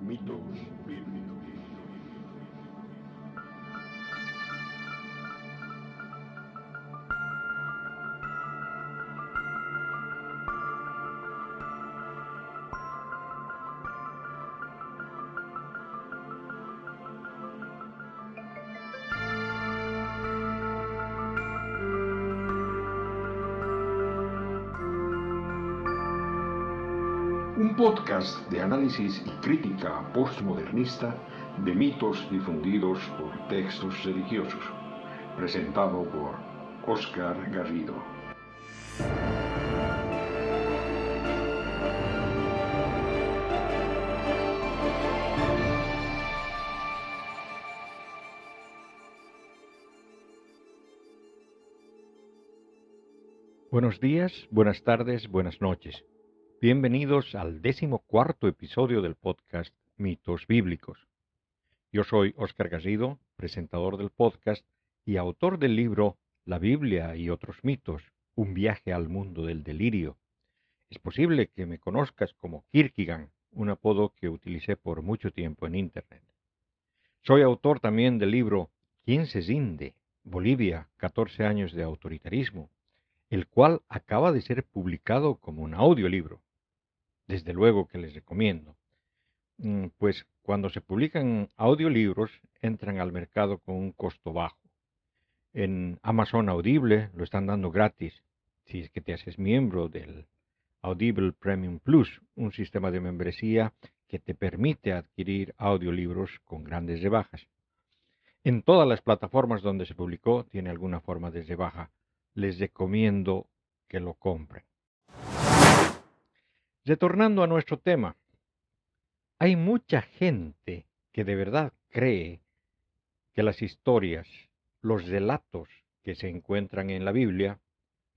Mitos bíblicos. Podcast de análisis y crítica postmodernista de mitos difundidos por textos religiosos, presentado por Oscar Garrido. Buenos días, buenas tardes, buenas noches. Bienvenidos al décimo cuarto episodio del podcast Mitos Bíblicos. Yo soy Oscar Garrido, presentador del podcast y autor del libro La Biblia y otros mitos, un viaje al mundo del delirio. Es posible que me conozcas como Kierkegaard, un apodo que utilicé por mucho tiempo en Internet. Soy autor también del libro ¿Quién se rinde? Bolivia, 14 años de autoritarismo, el cual acaba de ser publicado como un audiolibro. Desde luego que les recomiendo. Mm, Pues cuando se publican audiolibros entran al mercado con un costo bajo. En Amazon Audible lo están dando gratis si es que te haces miembro del Audible Premium Plus, un sistema de membresía que te permite adquirir audiolibros con grandes rebajas. En todas las plataformas donde se publicó tiene alguna forma de rebaja. Les recomiendo que lo compren. Retornando a nuestro tema, hay mucha gente que de verdad cree que las historias, los relatos que se encuentran en la Biblia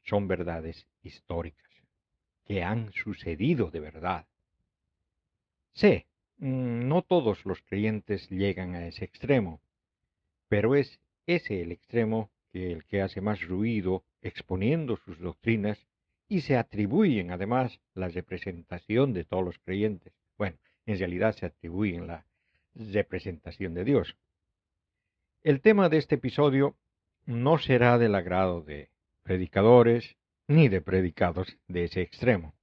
son verdades históricas, que han sucedido de verdad. Sé, mm, no todos los creyentes llegan a ese extremo, pero es ese el extremo que el que hace más ruido exponiendo sus doctrinas y se atribuyen además la representación de todos los creyentes. Bueno, en realidad se atribuyen la representación de Dios. El tema de este episodio no será del agrado de predicadores ni de predicados de ese extremo.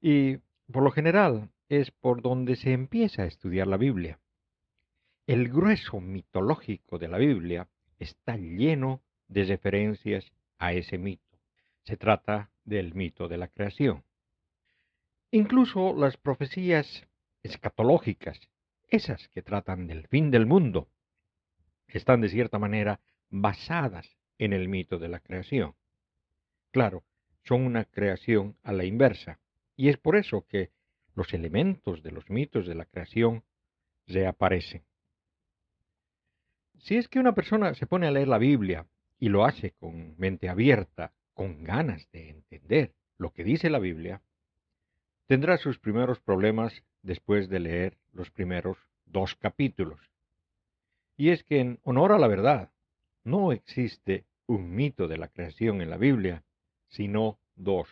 Y por lo general es por donde se empieza a estudiar la Biblia. El grueso mitológico de la Biblia está lleno de referencias a ese mito. Se trata del mito de la creación. Incluso las profecías escatológicas, esas que tratan del fin del mundo, están de cierta manera basadas en el mito de la creación. Claro, son una creación a la inversa, y es por eso que los elementos de los mitos de la creación reaparecen. Si es que una persona se pone a leer la Biblia y lo hace con mente abierta, con ganas de entender lo que dice la Biblia, tendrá sus primeros problemas después de leer los primeros dos capítulos. Y es que en honor a la verdad, no existe un mito de la creación en la Biblia, sino dos.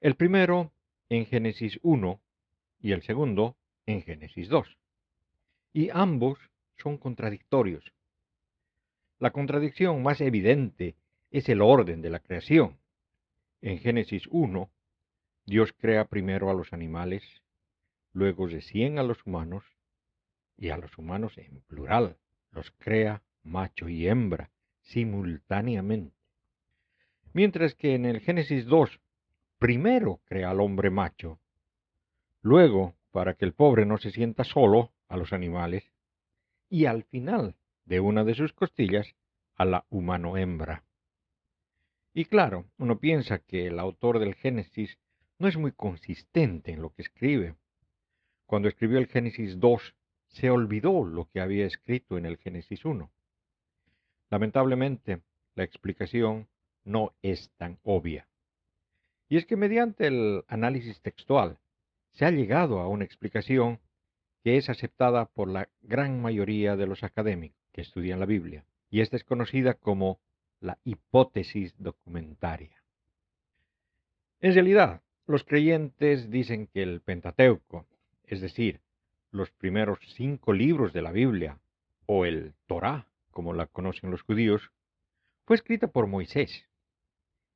El primero en Génesis 1 y el segundo en Génesis 2. Y ambos son contradictorios. La contradicción más evidente es el orden de la creación. En Génesis 1, Dios crea primero a los animales, luego recién a los humanos, y a los humanos en plural, los crea macho y hembra simultáneamente. Mientras que en el Génesis 2, primero crea al hombre macho, luego, para que el pobre no se sienta solo, a los animales, y al final de una de sus costillas a la humano hembra. Y claro, uno piensa que el autor del Génesis no es muy consistente en lo que escribe. Cuando escribió el Génesis 2, se olvidó lo que había escrito en el Génesis 1. Lamentablemente, la explicación no es tan obvia. Y es que mediante el análisis textual se ha llegado a una explicación que es aceptada por la gran mayoría de los académicos que estudian la Biblia, y esta es conocida como la hipótesis documentaria. En realidad, los creyentes dicen que el Pentateuco, es decir, los primeros cinco libros de la Biblia, o el Torá, como la conocen los judíos, fue escrita por Moisés.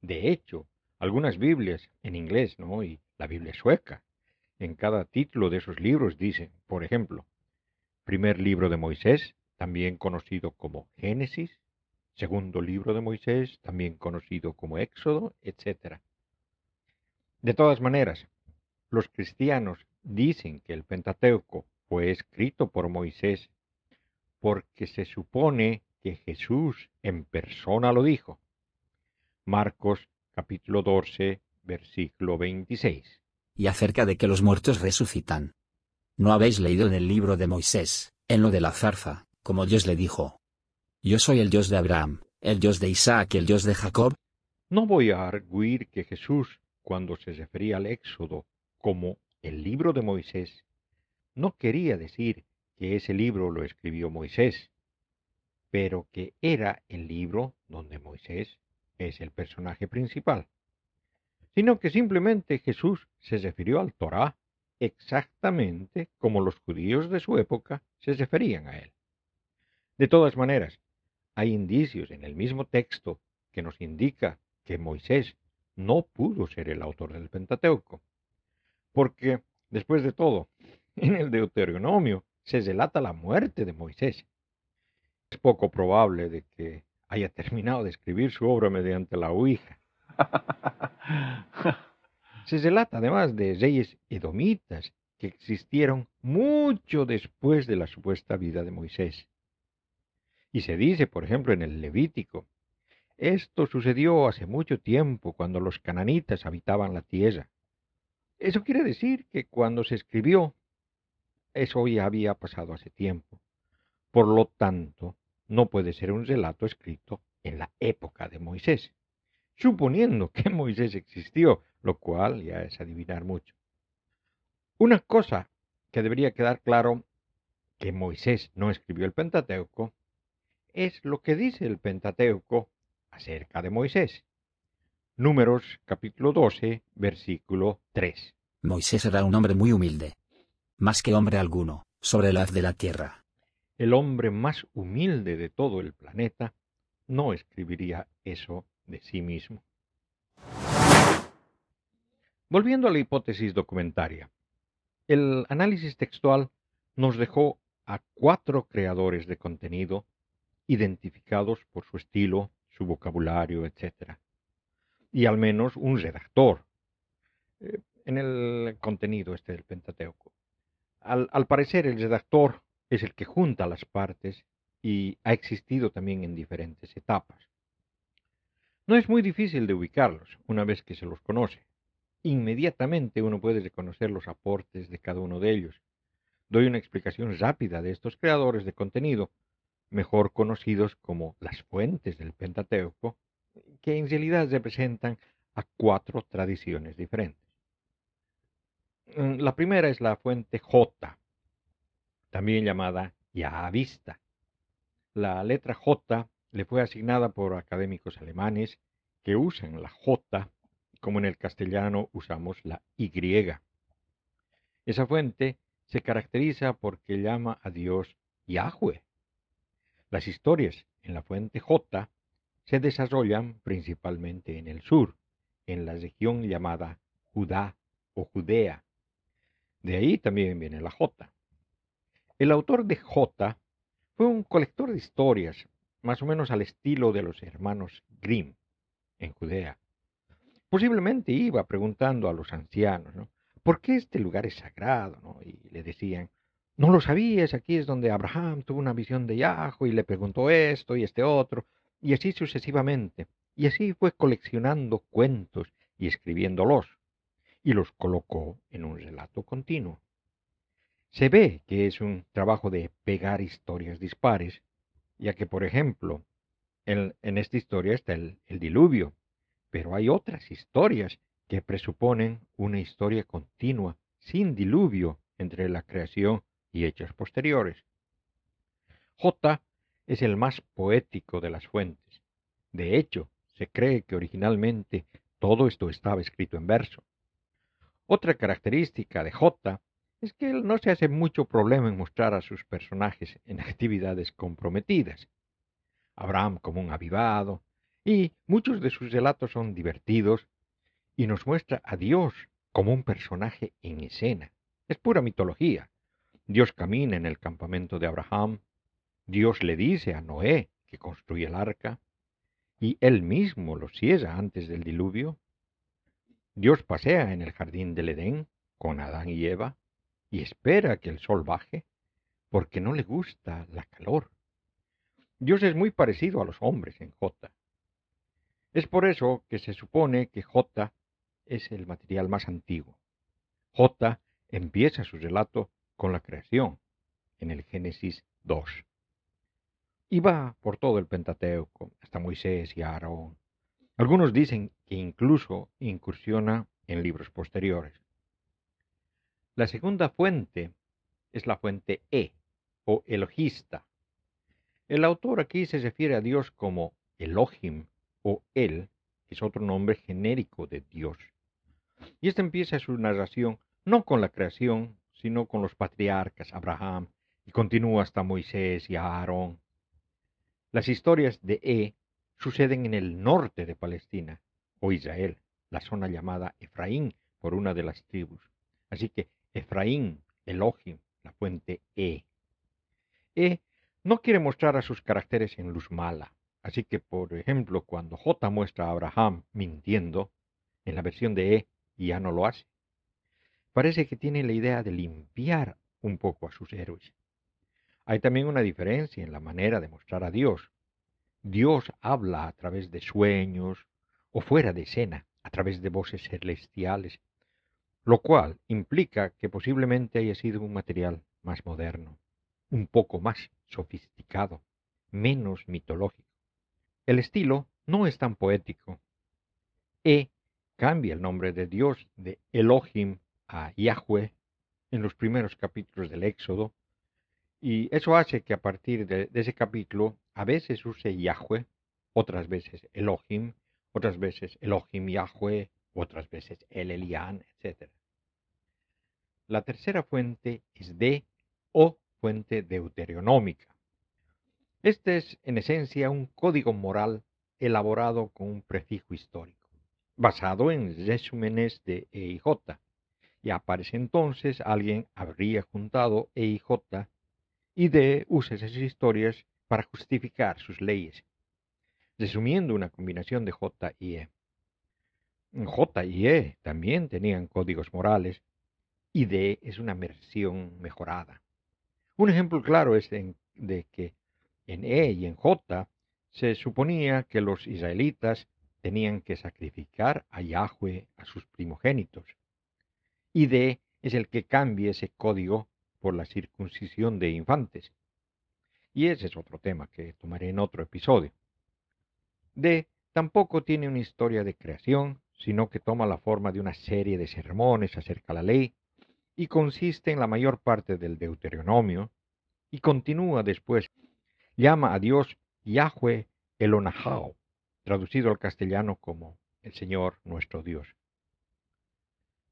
De hecho, algunas Biblias en inglés, ¿no? Y la Biblia sueca, en cada título de esos libros dicen, por ejemplo, primer libro de Moisés, también conocido como Génesis, segundo libro de Moisés, también conocido como Éxodo, etc. De todas maneras, los cristianos dicen que el Pentateuco fue escrito por Moisés porque se supone que Jesús en persona lo dijo. Marcos capítulo 12, versículo 26. Y acerca de que los muertos resucitan. ¿No habéis leído en el libro de Moisés, en lo de la zarza, como Dios le dijo? Yo soy el Dios de Abraham, el Dios de Isaac y el Dios de Jacob. No voy a arguir que Jesús, cuando se refería al Éxodo como el libro de Moisés, no quería decir que ese libro lo escribió Moisés, pero que era el libro donde Moisés es el personaje principal, sino que simplemente Jesús se refirió al Torá exactamente como los judíos de su época se referían a él. De todas maneras, hay indicios en el mismo texto que nos indica que Moisés no pudo ser el autor del Pentateuco, porque, después de todo, en el Deuteronomio se relata la muerte de Moisés. Es poco probable de que haya terminado de escribir su obra mediante la Ouija. Se relata además de reyes edomitas que existieron mucho después de la supuesta vida de Moisés. Y se dice, por ejemplo, en el Levítico, esto sucedió hace mucho tiempo cuando los cananitas habitaban la tierra. Eso quiere decir que cuando se escribió, eso ya había pasado hace tiempo. Por lo tanto, no puede ser un relato escrito en la época de Moisés, suponiendo que Moisés existió, lo cual ya es adivinar mucho. Una cosa que debería quedar claro que Moisés no escribió el Pentateuco es lo que dice el Pentateuco acerca de Moisés. Números capítulo 12, versículo 3. Moisés era un hombre muy humilde, más que hombre alguno, sobre la haz de la tierra. El hombre más humilde de todo el planeta no escribiría eso de sí mismo. Volviendo a la hipótesis documentaria, el análisis textual nos dejó a cuatro creadores de contenido identificados por su estilo, su vocabulario, etc. Y al menos un redactor eh, en el contenido este del Pentateuco. Al, al parecer el redactor es el que junta las partes y ha existido también en diferentes etapas. No es muy difícil de ubicarlos una vez que se los conoce. Inmediatamente uno puede reconocer los aportes de cada uno de ellos. Doy una explicación rápida de estos creadores de contenido mejor conocidos como las fuentes del Pentateuco, que en realidad representan a cuatro tradiciones diferentes. Mm, la primera es la fuente J, también llamada Yahavista. La letra J le fue asignada por académicos alemanes que usan la J como en el castellano usamos la Y. Esa fuente se caracteriza porque llama a Dios Yahweh, las historias en la fuente J se desarrollan principalmente en el sur, en la región llamada Judá o Judea. De ahí también viene la J. El autor de J fue un colector de historias, más o menos al estilo de los hermanos Grimm en Judea. Posiblemente iba preguntando a los ancianos, ¿no? ¿Por qué este lugar es sagrado? Y le decían, no lo sabías, aquí es donde Abraham tuvo una visión de Yahweh y le preguntó esto y este otro, y así sucesivamente. Y así fue coleccionando cuentos y escribiéndolos, y los colocó en un relato continuo. Se ve que es un trabajo de pegar historias dispares, ya que, por ejemplo, en, esta historia está el, el diluvio, pero hay otras historias que presuponen una historia continua, sin diluvio, entre la creación y hechos posteriores. J es el más poético de las fuentes. De hecho, se cree que originalmente todo esto estaba escrito en verso. Otra característica de J es que él no se hace mucho problema en mostrar a sus personajes en actividades comprometidas. Abraham como un avivado, y muchos de sus relatos son divertidos y nos muestra a Dios como un personaje en escena. Es pura mitología. Dios camina en el campamento de Abraham, Dios le dice a Noé que construye el arca, y él mismo lo ciega antes del diluvio. Dios pasea en el jardín del Edén con Adán y Eva y espera que el sol baje porque no le gusta la calor. Dios es muy parecido a los hombres en J. Es por eso que se supone que J es el material más antiguo. J empieza su relato con la creación, en el Génesis 2. Y va por todo el Pentateuco, hasta Moisés y Aarón. Algunos dicen que incluso incursiona en libros posteriores. La segunda fuente es la fuente E, o elogista. El autor aquí se refiere a Dios como Elohim o El, que es otro nombre genérico de Dios. Y esta empieza su narración no con la creación, sino con los patriarcas Abraham, y continúa hasta Moisés y Aarón. Las historias de E suceden en el norte de Palestina, o Israel, la zona llamada Efraín por una de las tribus. Así que Efraín, Elohim, la fuente E. E no quiere mostrar a sus caracteres en luz mala. Así que, por ejemplo, cuando J muestra a Abraham mintiendo, en la versión de E ya no lo hace. Parece que tiene la idea de limpiar un poco a sus héroes. Hay también una diferencia en la manera de mostrar a Dios. Dios habla a través de sueños o fuera de escena, a través de voces celestiales, lo cual implica que posiblemente haya sido un material más moderno, un poco más sofisticado, menos mitológico. El estilo no es tan poético. E cambia el nombre de Dios de Elohim a Yahweh en los primeros capítulos del Éxodo, y eso hace que a partir de, ese capítulo a veces use Yahweh, otras veces Elohim, otras veces Elohim Yahweh, otras veces El Elián, etc. La tercera fuente es de o fuente deuteronómica. Este es en esencia un código moral elaborado con un prefijo histórico, basado en resúmenes de E y aparece entonces alguien habría juntado E y J y D usa esas historias para justificar sus leyes, resumiendo una combinación de J y E. J y E también tenían códigos morales y D es una versión mejorada. Un ejemplo claro es de que en E y en J se suponía que los israelitas tenían que sacrificar a Yahweh a sus primogénitos y D es el que cambia ese código por la circuncisión de infantes. Y ese es otro tema que tomaré en otro episodio. D tampoco tiene una historia de creación, sino que toma la forma de una serie de sermones acerca de la ley y consiste en la mayor parte del Deuteronomio y continúa después. Llama a Dios Yahweh Elonahao, traducido al castellano como el Señor nuestro Dios.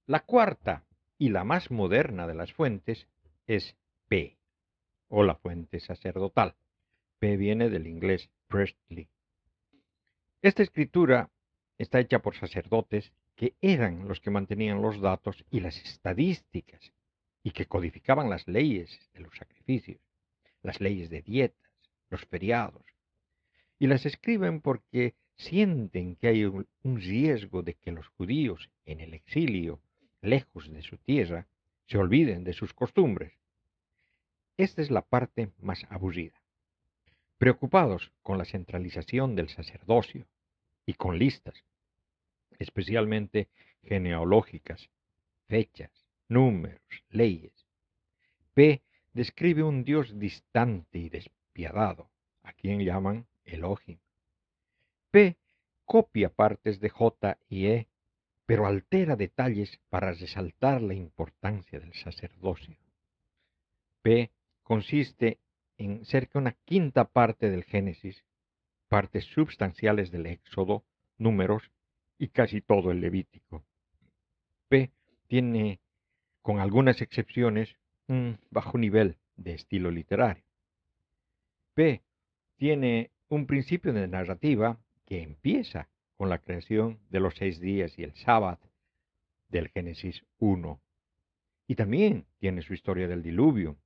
La cuarta y la más moderna de las fuentes es P, o la fuente sacerdotal. P viene del inglés priestly. Esta escritura está hecha por sacerdotes que eran los que mantenían los datos y las estadísticas y que codificaban las leyes de los sacrificios, las leyes de dietas, los feriados, y las escriben porque sienten que hay un riesgo de que los judíos en el exilio lejos de su tierra, se olviden de sus costumbres. Esta es la parte más aburrida. Preocupados con la centralización del sacerdocio y con listas, especialmente genealógicas, fechas, números, leyes, P describe un Dios distante y despiadado, a quien llaman Elohim. P copia partes de J y E pero altera detalles para resaltar la importancia del sacerdocio. P consiste en cerca una quinta parte del Génesis, partes substanciales del Éxodo, números y casi todo el Levítico. P tiene con algunas excepciones, un bajo nivel de estilo literario. P tiene un principio de narrativa que empieza con la creación de los seis días y el sábado del Génesis 1. Y también tiene su historia del diluvio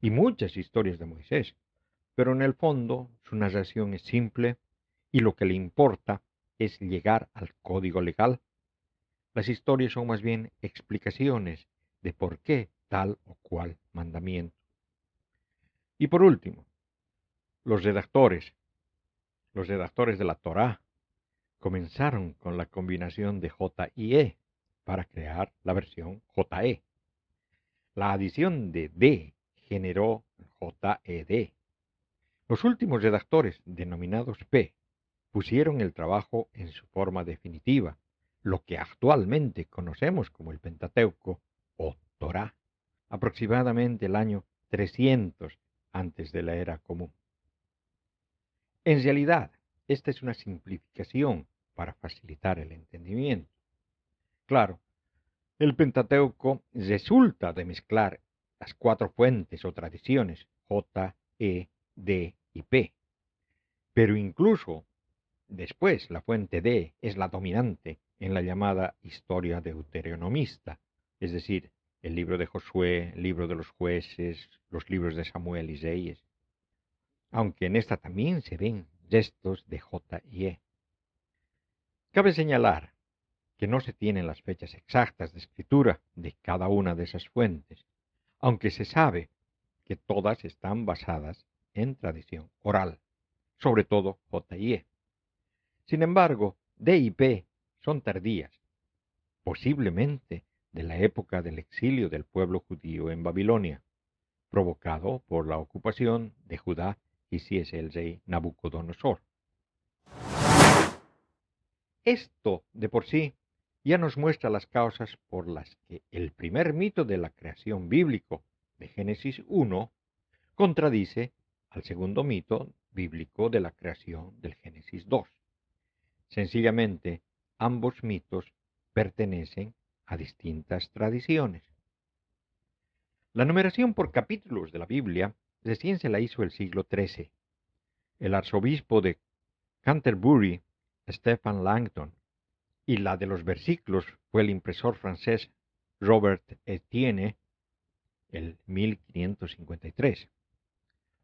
y muchas historias de Moisés, pero en el fondo su narración es simple y lo que le importa es llegar al código legal. Las historias son más bien explicaciones de por qué tal o cual mandamiento. Y por último, los redactores, los redactores de la Torá, comenzaron con la combinación de J y E para crear la versión JE. La adición de D generó JED. Los últimos redactores, denominados P, pusieron el trabajo en su forma definitiva, lo que actualmente conocemos como el Pentateuco o Torá, aproximadamente el año 300 antes de la era común. En realidad, esta es una simplificación para facilitar el entendimiento. Claro, el Pentateuco resulta de mezclar las cuatro fuentes o tradiciones J, E, D y P. Pero incluso después la fuente D es la dominante en la llamada historia deuteronomista, es decir, el libro de Josué, el libro de los jueces, los libros de Samuel y Reyes. Aunque en esta también se ven gestos de J y E. Cabe señalar que no se tienen las fechas exactas de escritura de cada una de esas fuentes, aunque se sabe que todas están basadas en tradición oral, sobre todo J y E. Sin embargo, D y P son tardías, posiblemente de la época del exilio del pueblo judío en Babilonia, provocado por la ocupación de Judá y si es el rey Nabucodonosor. Esto de por sí ya nos muestra las causas por las que el primer mito de la creación bíblico de Génesis 1 contradice al segundo mito bíblico de la creación del Génesis 2. Sencillamente, ambos mitos pertenecen a distintas tradiciones. La numeración por capítulos de la Biblia recién se la hizo el siglo XIII. El arzobispo de Canterbury, Stephen Langton, y la de los versículos fue el impresor francés Robert Etienne, el 1553.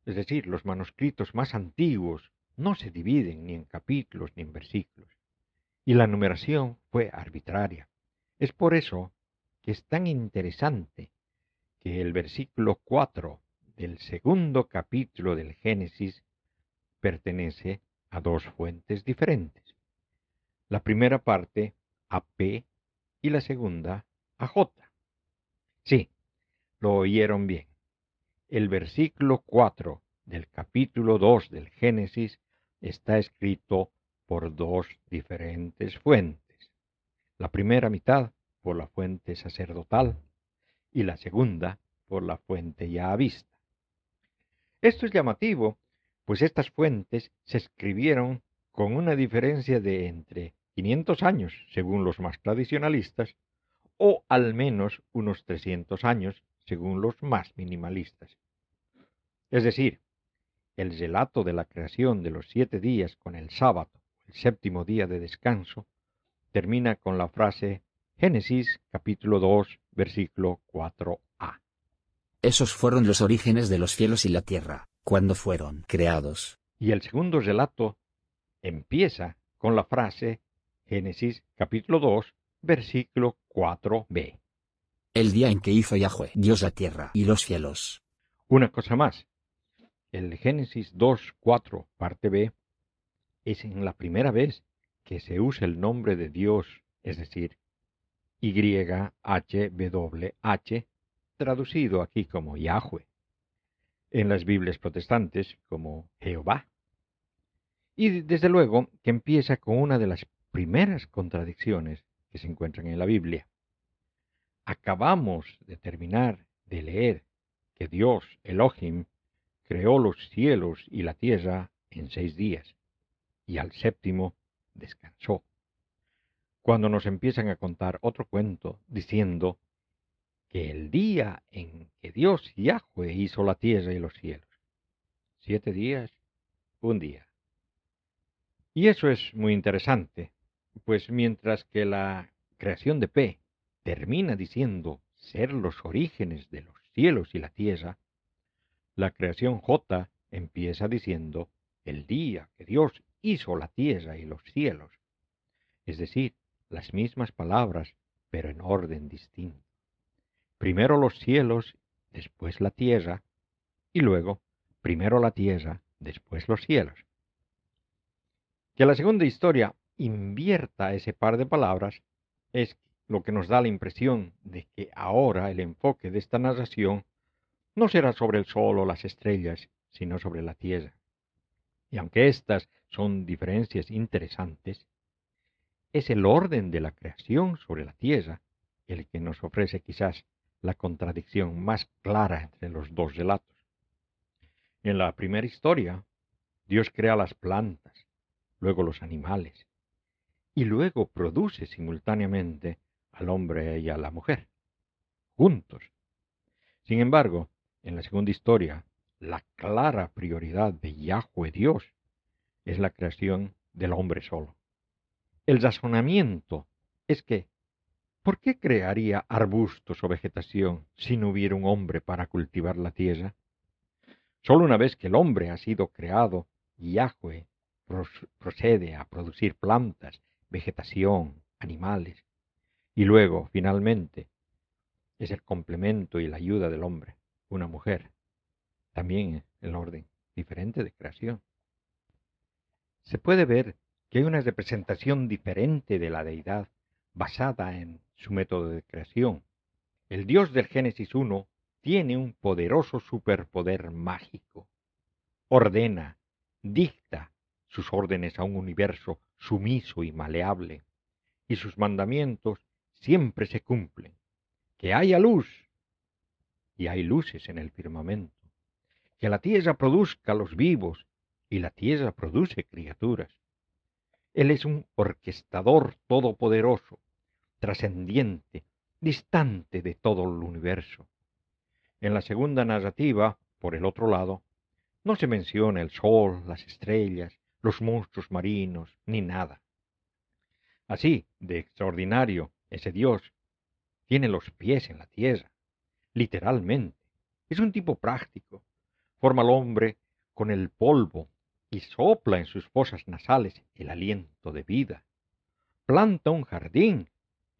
Es decir, los manuscritos más antiguos no se dividen ni en capítulos ni en versículos, y la numeración fue arbitraria. Es por eso que es tan interesante que el versículo 4 del segundo capítulo del Génesis pertenece a dos fuentes diferentes. La primera parte a P y la segunda a J. Sí, lo oyeron bien. El versículo 4 del capítulo 2 del Génesis está escrito por dos diferentes fuentes. La primera mitad por la fuente sacerdotal y la segunda por la fuente ya vista. Esto es llamativo, pues estas fuentes se escribieron con una diferencia de entre 500 años, según los más tradicionalistas, o al menos unos 300 años, según los más minimalistas. Es decir, el relato de la creación de los siete días con el sábado, el séptimo día de descanso, termina con la frase Génesis capítulo 2, versículo 4a. Esos fueron los orígenes de los cielos y la tierra, cuando fueron creados. Y el segundo relato empieza con la frase Génesis capítulo 2, versículo 4b. El día en que hizo Yahweh Dios la tierra y los cielos. Una cosa más. El Génesis 2, 4, parte B, es en la primera vez que se usa el nombre de Dios, es decir, YHWH, traducido aquí como Yahweh, en las Biblias protestantes como Jehová. Y desde luego que empieza con una de las primeras contradicciones que se encuentran en la Biblia. Acabamos de terminar de leer que Dios, Elohim, creó los cielos y la tierra en seis días, y al séptimo descansó. Cuando nos empiezan a contar otro cuento diciendo que el día en que Dios Yahweh hizo la tierra y los cielos. Siete días, un día. Y eso es muy interesante, pues mientras que la creación de P termina diciendo ser los orígenes de los cielos y la tierra, la creación J empieza diciendo el día que Dios hizo la tierra y los cielos. Es decir, las mismas palabras, pero en orden distinto. Primero los cielos, después la tierra, y luego primero la tierra, después los cielos. Que la segunda historia invierta ese par de palabras es lo que nos da la impresión de que ahora el enfoque de esta narración no será sobre el sol o las estrellas, sino sobre la tierra. Y aunque estas son diferencias interesantes, es el orden de la creación sobre la tierra el que nos ofrece quizás la contradicción más clara entre los dos relatos. En la primera historia, Dios crea las plantas, luego los animales, y luego produce simultáneamente al hombre y a la mujer, juntos. Sin embargo, en la segunda historia, la clara prioridad de Yahweh Dios es la creación del hombre solo. El razonamiento es que, ¿por qué crearía arbustos o vegetación si no hubiera un hombre para cultivar la tierra? Solo una vez que el hombre ha sido creado, Yahweh procede a producir plantas, vegetación, animales, y luego, finalmente, es el complemento y la ayuda del hombre, una mujer, también el orden diferente de creación. Se puede ver que hay una representación diferente de la deidad basada en su método de creación. El Dios del Génesis 1 tiene un poderoso superpoder mágico. Ordena, dicta sus órdenes a un universo sumiso y maleable, y sus mandamientos siempre se cumplen. Que haya luz, y hay luces en el firmamento. Que la tierra produzca los vivos, y la tierra produce criaturas. Él es un orquestador todopoderoso, trascendiente, distante de todo el universo. En la segunda narrativa, por el otro lado, no se menciona el sol, las estrellas, los monstruos marinos, ni nada. Así, de extraordinario, ese Dios tiene los pies en la tierra, literalmente. Es un tipo práctico. Forma al hombre con el polvo y sopla en sus fosas nasales el aliento de vida. Planta un jardín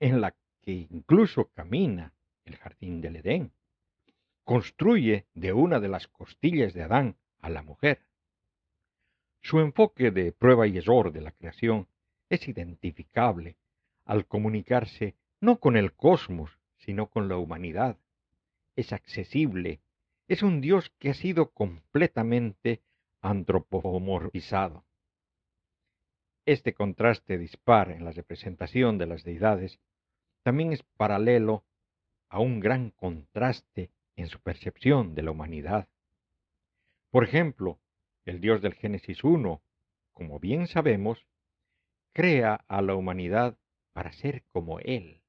en la que incluso camina el jardín del Edén. Construye de una de las costillas de Adán a la mujer. Su enfoque de prueba y error de la creación es identificable al comunicarse no con el cosmos, sino con la humanidad. Es accesible, es un Dios que ha sido completamente antropomorfizado. Este contraste dispar en la representación de las deidades también es paralelo a un gran contraste en su percepción de la humanidad. Por ejemplo, el Dios del Génesis 1, como bien sabemos, crea a la humanidad para ser como Él.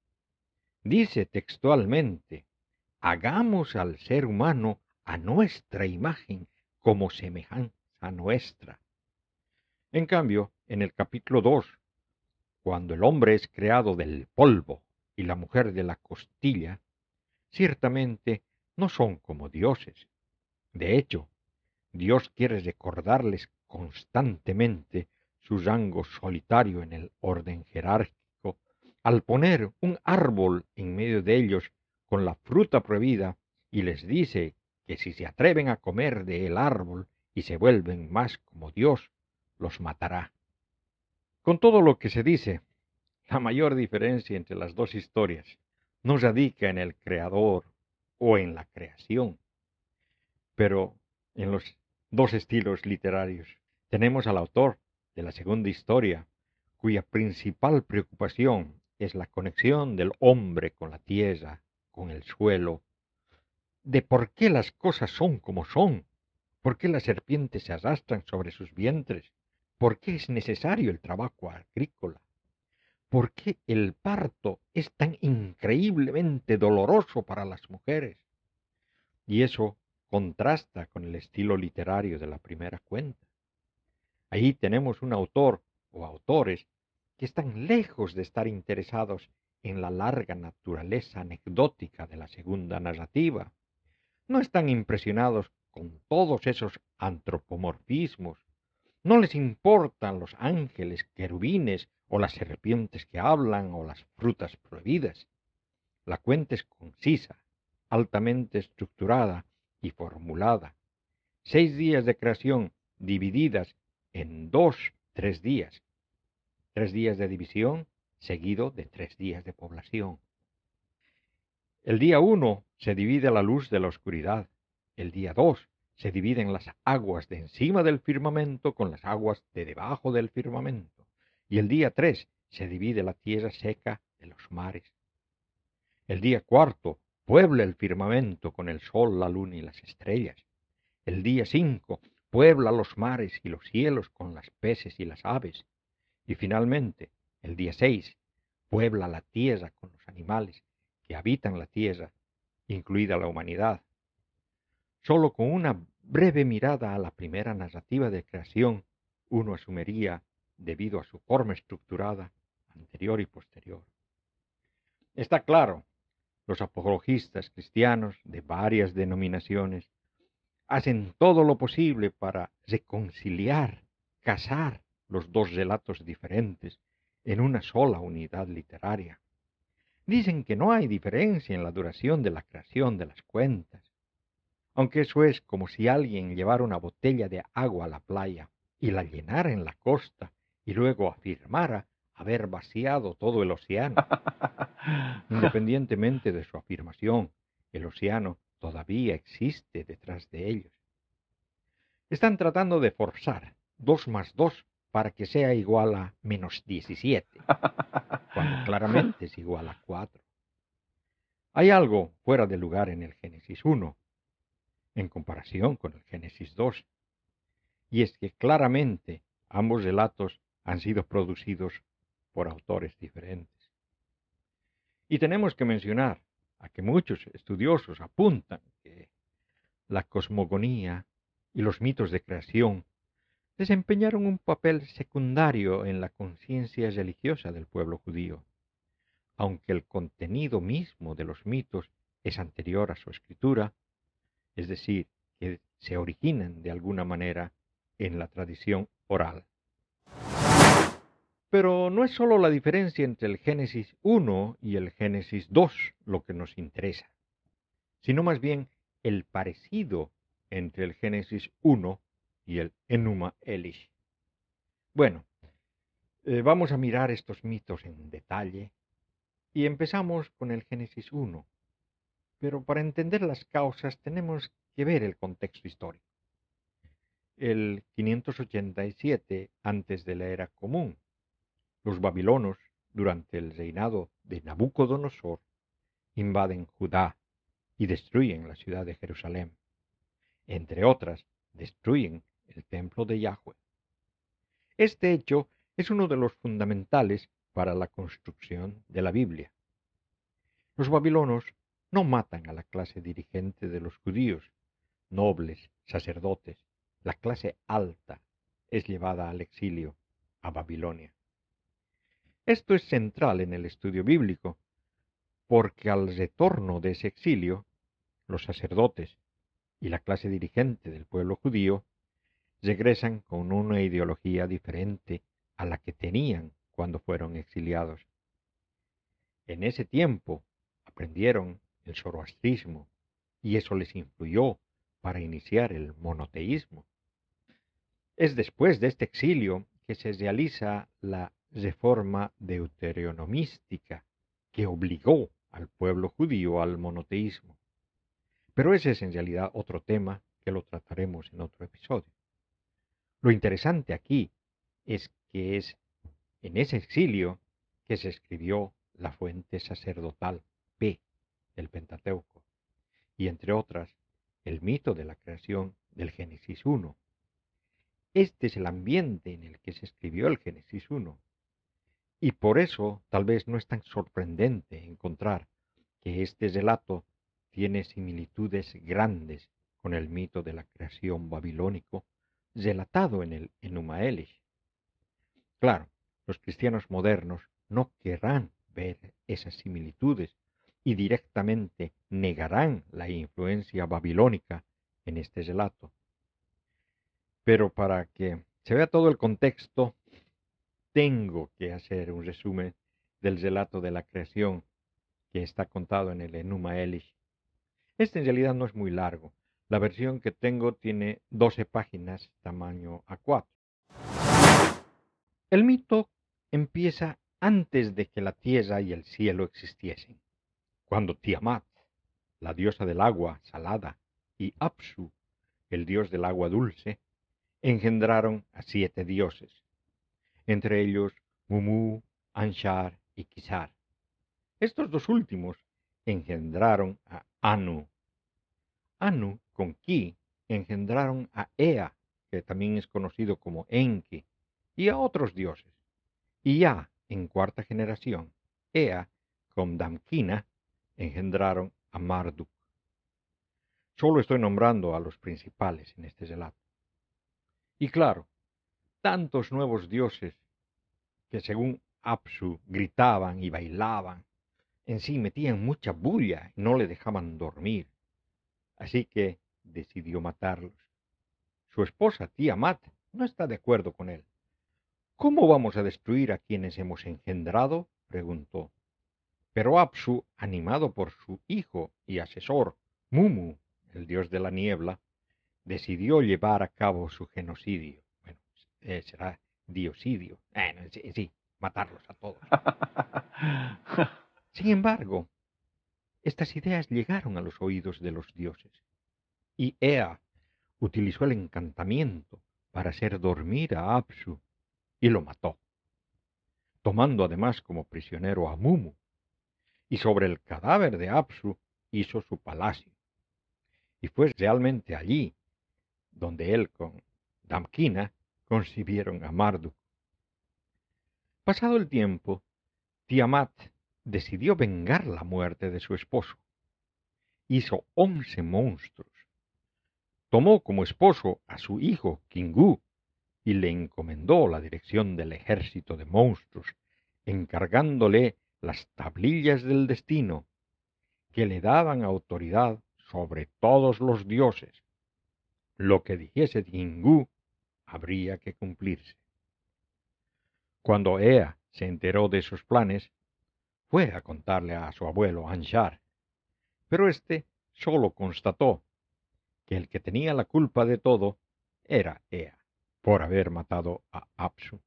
Dice textualmente, hagamos al ser humano a nuestra imagen como semejanza nuestra. En cambio, en el capítulo 2, cuando el hombre es creado del polvo y la mujer de la costilla, ciertamente no son como dioses. De hecho, Dios quiere recordarles constantemente su rango solitario en el orden jerárquico, al poner un árbol en medio de ellos con la fruta prohibida y les dice que si se atreven a comer de el árbol y se vuelven más como Dios, los matará. Con todo lo que se dice, la mayor diferencia entre las dos historias no radica en el creador o en la creación, pero en los dos estilos literarios. Tenemos al autor de la segunda historia, cuya principal preocupación es la conexión del hombre con la tierra, con el suelo, de por qué las cosas son como son, ¿Por qué las serpientes se arrastran sobre sus vientres? ¿Por qué es necesario el trabajo agrícola? ¿Por qué el parto es tan increíblemente doloroso para las mujeres? Y eso contrasta con el estilo literario de la primera cuenta. Ahí tenemos un autor o autores que están lejos de estar interesados en la larga naturaleza anecdótica de la segunda narrativa. No están impresionados con todos esos antropomorfismos. No les importan los ángeles, querubines o las serpientes que hablan o las frutas prohibidas. La cuenta es concisa, altamente estructurada y formulada. Seis días de creación divididas en dos, tres días. Tres días de división seguido de tres días de población. El día uno se divide la luz de la oscuridad. El día dos se dividen las aguas de encima del firmamento con las aguas de debajo del firmamento y el día tres se divide la tierra seca de los mares. El día cuarto puebla el firmamento con el sol, la luna y las estrellas. El día cinco puebla los mares y los cielos con las peces y las aves. Y finalmente, el día seis puebla la tierra con los animales que habitan la tierra, incluida la humanidad. Solo con una breve mirada a la primera narrativa de creación, uno asumiría debido a su forma estructurada anterior y posterior. Está claro, los apologistas cristianos de varias denominaciones hacen todo lo posible para reconciliar, casar los dos relatos diferentes en una sola unidad literaria. Dicen que no hay diferencia en la duración de la creación de las cuentas, aunque eso es como si alguien llevara una botella de agua a la playa y la llenara en la costa y luego afirmara haber vaciado todo el océano. Independientemente de su afirmación, el océano todavía existe detrás de ellos. Están tratando de forzar dos más dos para que sea igual a menos 17, cuando claramente es igual a 4. Hay algo fuera de lugar en el Génesis 1, en comparación con el Génesis 2, y es que claramente ambos relatos han sido producidos por autores diferentes. Y tenemos que mencionar a que muchos estudiosos apuntan que la cosmogonía y los mitos de creación desempeñaron un papel secundario en la conciencia religiosa del pueblo judío, aunque el contenido mismo de los mitos es anterior a su escritura, es decir, que se originan de alguna manera en la tradición oral. Pero no es solo la diferencia entre el Génesis 1 y el Génesis 2 lo que nos interesa, sino más bien el parecido entre el Génesis 1 y el Enuma Elish. Bueno, eh, vamos a mirar estos mitos en detalle y empezamos con el Génesis 1. Pero para entender las causas tenemos que ver el contexto histórico. El 587 antes de la era común los babilonos, durante el reinado de Nabucodonosor, invaden Judá y destruyen la ciudad de Jerusalén. Entre otras, destruyen el templo de Yahweh. Este hecho es uno de los fundamentales para la construcción de la Biblia. Los babilonos no matan a la clase dirigente de los judíos, nobles, sacerdotes. La clase alta es llevada al exilio a Babilonia. Esto es central en el estudio bíblico, porque al retorno de ese exilio, los sacerdotes y la clase dirigente del pueblo judío regresan con una ideología diferente a la que tenían cuando fueron exiliados. En ese tiempo aprendieron el zoroastrismo y eso les influyó para iniciar el monoteísmo. Es después de este exilio que se realiza la reforma deuteronomística que obligó al pueblo judío al monoteísmo. Pero ese es en realidad otro tema que lo trataremos en otro episodio. Lo interesante aquí es que es en ese exilio que se escribió la fuente sacerdotal P del Pentateuco y entre otras el mito de la creación del Génesis 1. Este es el ambiente en el que se escribió el Génesis 1 Y por eso tal vez no es tan sorprendente encontrar que este relato tiene similitudes grandes con el mito de la creación babilónico relatado en el Enuma Elish. Claro, los cristianos modernos no querrán ver esas similitudes y directamente negarán la influencia babilónica en este relato. Pero para que se vea todo el contexto, tengo que hacer un resumen del relato de la creación que está contado en el Enuma Elish. Este en realidad no es muy largo. La versión que tengo tiene 12 páginas, tamaño A4. El mito empieza antes de que la tierra y el cielo existiesen, cuando Tiamat, la diosa del agua salada, y Apsu, el dios del agua dulce, engendraron a siete dioses, entre ellos Mumu, Anshar y Kisar. Estos dos últimos engendraron a Anu. Anu con Ki engendraron a Ea, que también es conocido como Enki, y a otros dioses. Y ya en cuarta generación, Ea con Damkina engendraron a Marduk. Solo estoy nombrando a los principales en este relato. Y claro, tantos nuevos dioses que según Apsu gritaban y bailaban, en sí metían mucha bulla y no le dejaban dormir. Así que decidió matarlos. Su esposa, Tiamat, no está de acuerdo con él. ¿Cómo vamos a destruir a quienes hemos engendrado? preguntó. Pero Apsu, animado por su hijo y asesor, Mumu, el dios de la niebla, decidió llevar a cabo su genocidio. Bueno, eh, será diosidio. Eh, sí, sí, matarlos a todos. Sin embargo, estas ideas llegaron a los oídos de los dioses, y Ea utilizó el encantamiento para hacer dormir a Apsu y lo mató, tomando además como prisionero a Mumu, y sobre el cadáver de Apsu hizo su palacio. Y fue realmente allí donde él con Damkina concibieron a Marduk. Pasado el tiempo, Tiamat decidió vengar la muerte de su esposo. Hizo once monstruos. Tomó como esposo a su hijo Kingu y le encomendó la dirección del ejército de monstruos, encargándole las tablillas del destino, que le daban autoridad sobre todos los dioses. Lo que dijese Tingu habría que cumplirse. Cuando Ea se enteró de sus planes, fue a contarle a su abuelo Anshar, pero éste solo constató que el que tenía la culpa de todo era Ea por haber matado a Apsu.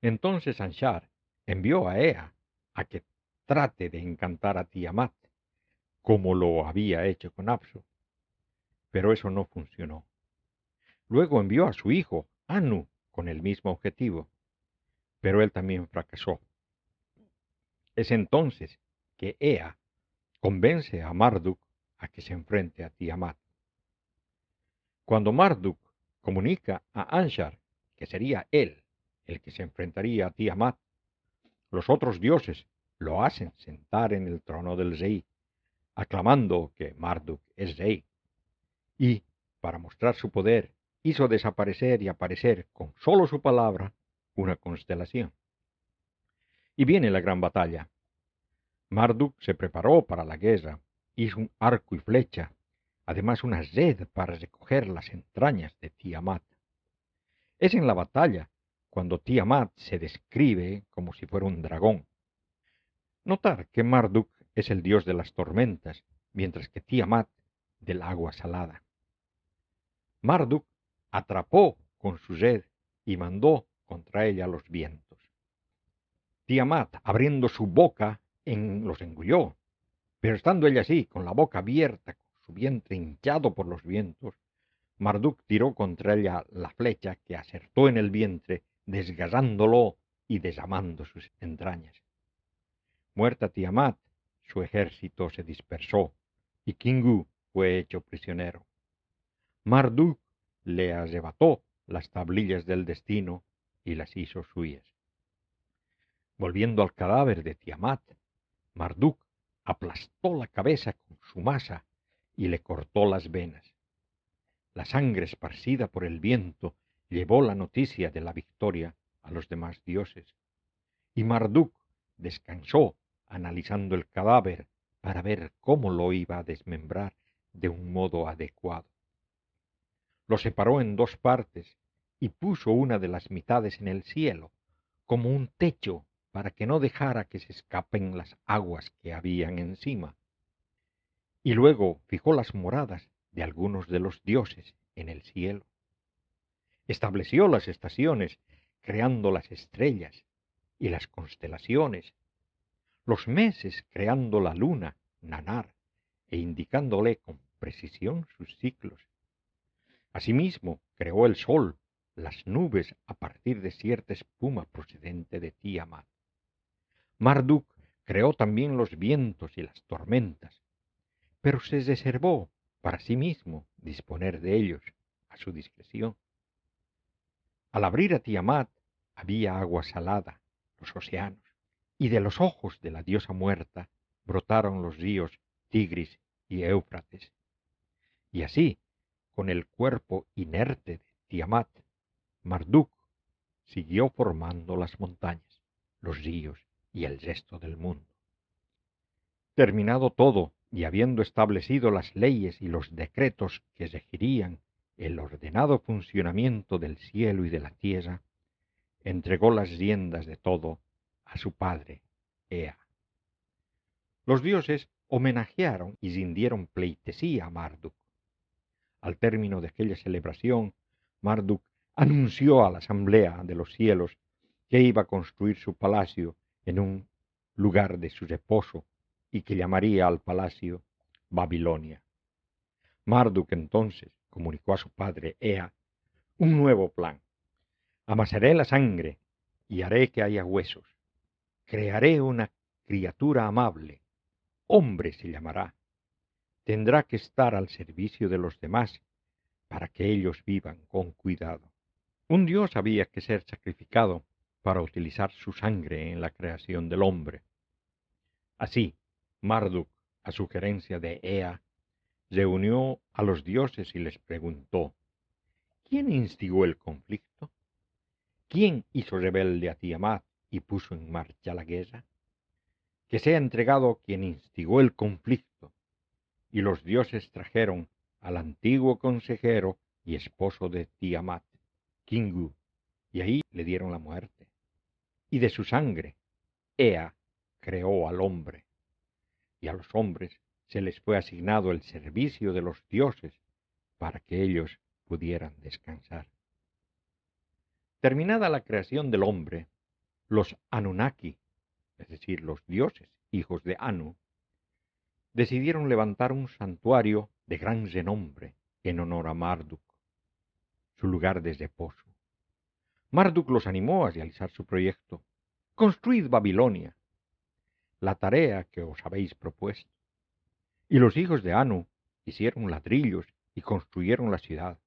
Entonces Anshar envió a Ea a que trate de encantar a Tiamat, como lo había hecho con Apsu. Pero eso no funcionó. Luego envió a su hijo, Anu, con el mismo objetivo, pero él también fracasó. Es entonces que Ea convence a Marduk a que se enfrente a Tiamat. Cuando Marduk comunica a Anshar que sería él el que se enfrentaría a Tiamat. Los otros dioses lo hacen sentar en el trono del rey, aclamando que Marduk es rey. Y, para mostrar su poder, hizo desaparecer y aparecer con solo su palabra una constelación. Y viene la gran batalla. Marduk se preparó para la guerra, hizo un arco y flecha, además una red para recoger las entrañas de Tiamat. Es en la batalla cuando Tiamat se describe como si fuera un dragón. Notar que Marduk es el dios de las tormentas, mientras que Tiamat del agua salada. Marduk atrapó con su red y mandó contra ella los vientos. Tiamat, abriendo su boca, en, los engulló, pero estando ella así, con la boca abierta, vientre hinchado por los vientos, Marduk tiró contra ella la flecha que acertó en el vientre, desgarrándolo y desamando sus entrañas. Muerta Tiamat, su ejército se dispersó y Kingu fue hecho prisionero. Marduk le arrebató las tablillas del destino y las hizo suyas. Volviendo al cadáver de Tiamat, Marduk aplastó la cabeza con su masa y le cortó las venas. La sangre esparcida por el viento llevó la noticia de la victoria a los demás dioses. Y Marduk descansó analizando el cadáver para ver cómo lo iba a desmembrar de un modo adecuado. Lo separó en dos partes y puso una de las mitades en el cielo, como un techo para que no dejara que se escapen las aguas que habían encima. Y luego fijó las moradas de algunos de los dioses en el cielo. Estableció las estaciones, creando las estrellas y las constelaciones, los meses creando la luna, Nanar, e indicándole con precisión sus ciclos. Asimismo, creó el sol, las nubes a partir de cierta espuma procedente de Tiamat. Marduk creó también los vientos y las tormentas, pero se reservó para sí mismo disponer de ellos a su discreción. Al abrir a Tiamat había agua salada, los océanos, y de los ojos de la diosa muerta brotaron los ríos Tigris y Éufrates. Y así, con el cuerpo inerte de Tiamat, Marduk siguió formando las montañas, los ríos y el resto del mundo. Terminado todo y habiendo establecido las leyes y los decretos que regirían el ordenado funcionamiento del cielo y de la tierra, entregó las riendas de todo a su padre, Ea. Los dioses homenajearon y rindieron pleitesía a Marduk. Al término de aquella celebración, Marduk anunció a la asamblea de los cielos que iba a construir su palacio en un lugar de su reposo y que llamaría al palacio Babilonia. Marduk entonces comunicó a su padre Ea un nuevo plan. Amasaré la sangre y haré que haya huesos. Crearé una criatura amable. Hombre se llamará. Tendrá que estar al servicio de los demás para que ellos vivan con cuidado. Un dios había que ser sacrificado para utilizar su sangre en la creación del hombre. Así, Marduk, a sugerencia de Ea, reunió a los dioses y les preguntó, ¿quién instigó el conflicto? ¿Quién hizo rebelde a Tiamat y puso en marcha la guerra? Que sea entregado quien instigó el conflicto. Y los dioses trajeron al antiguo consejero y esposo de Tiamat, Kingu, y ahí le dieron la muerte y de su sangre, Ea creó al hombre, y a los hombres se les fue asignado el servicio de los dioses para que ellos pudieran descansar. Terminada la creación del hombre, los Anunnaki, es decir, los dioses, hijos de Anu, decidieron levantar un santuario de gran renombre en honor a Marduk, su lugar de reposo. Marduk los animó a realizar su proyecto. Construid Babilonia, la tarea que os habéis propuesto. Y los hijos de Anu hicieron ladrillos y construyeron la ciudad.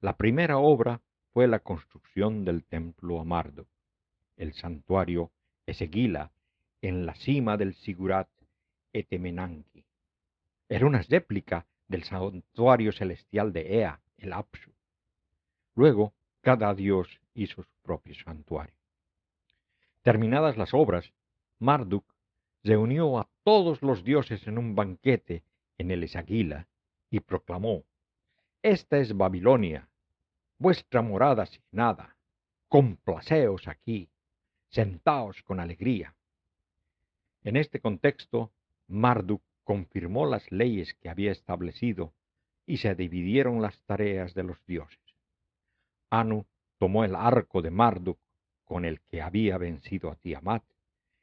La primera obra fue la construcción del templo a Marduk, el santuario Esegila, en la cima del Sigurat Etemenanki. Era una réplica del santuario celestial de Ea, el Apsu. Luego, cada dios hizo su propio santuario. Terminadas las obras, Marduk reunió a todos los dioses en un banquete en el Esagila y proclamó, Esta es Babilonia, vuestra morada asignada, complaceos aquí, sentaos con alegría. En este contexto, Marduk confirmó las leyes que había establecido y se dividieron las tareas de los dioses. Anu tomó el arco de Marduk con el que había vencido a Tiamat,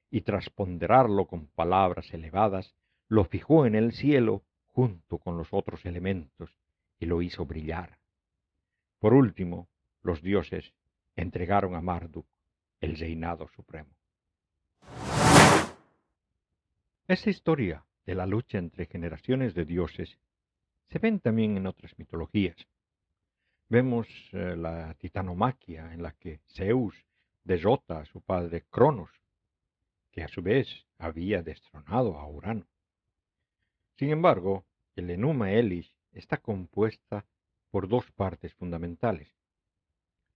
y tras ponderarlo con palabras elevadas, lo fijó en el cielo junto con los otros elementos y lo hizo brillar. Por último, los dioses entregaron a Marduk el reinado supremo. Esta historia de la lucha entre generaciones de dioses se ven también en otras mitologías. Vemos eh, la titanomaquia en la que Zeus derrota a su padre Cronos que a su vez había destronado a Urano. Sin embargo, el Enuma Elish está compuesta por dos partes fundamentales.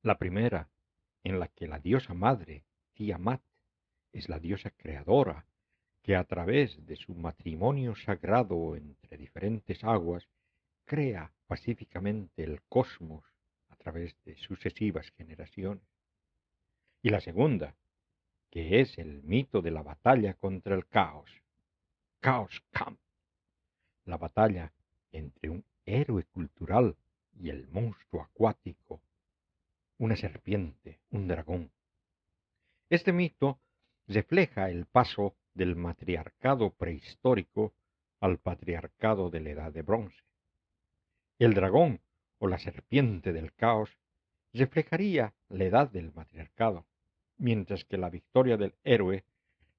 La primera, en la que la diosa madre, Tiamat, es la diosa creadora, que a través de su matrimonio sagrado entre diferentes aguas, crea pacíficamente el cosmos a través de sucesivas generaciones. Y la segunda, que es el mito de la batalla contra el caos, Chaos Camp, la batalla entre un héroe cultural y el monstruo acuático, una serpiente, un dragón. Este mito refleja el paso del matriarcado prehistórico al patriarcado de la Edad de Bronce. El dragón o la serpiente del caos reflejaría la edad del matriarcado, mientras que la victoria del héroe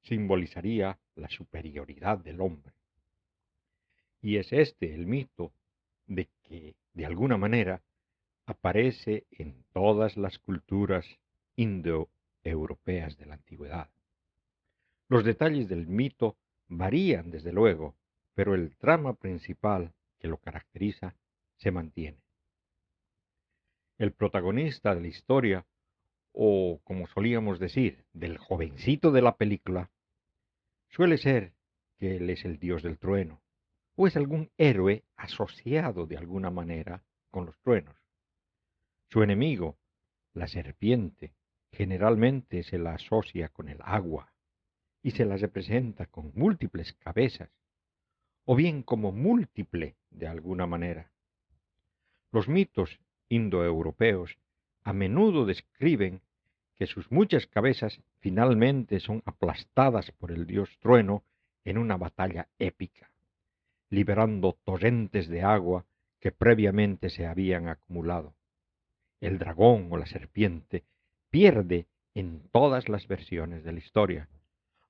simbolizaría la superioridad del hombre. Y es este el mito de que, de alguna manera, aparece en todas las culturas indoeuropeas de la antigüedad. Los detalles del mito varían, desde luego, pero el trama principal que lo caracteriza se mantiene. El protagonista de la historia, o como solíamos decir, del jovencito de la película, suele ser que él es el dios del trueno, o es algún héroe asociado de alguna manera con los truenos. Su enemigo, la serpiente, generalmente se la asocia con el agua y se la representa con múltiples cabezas, o bien como múltiple de alguna manera. Los mitos indoeuropeos a menudo describen que sus muchas cabezas finalmente son aplastadas por el dios trueno en una batalla épica liberando torrentes de agua que previamente se habían acumulado. El dragón o la serpiente pierde en todas las versiones de la historia,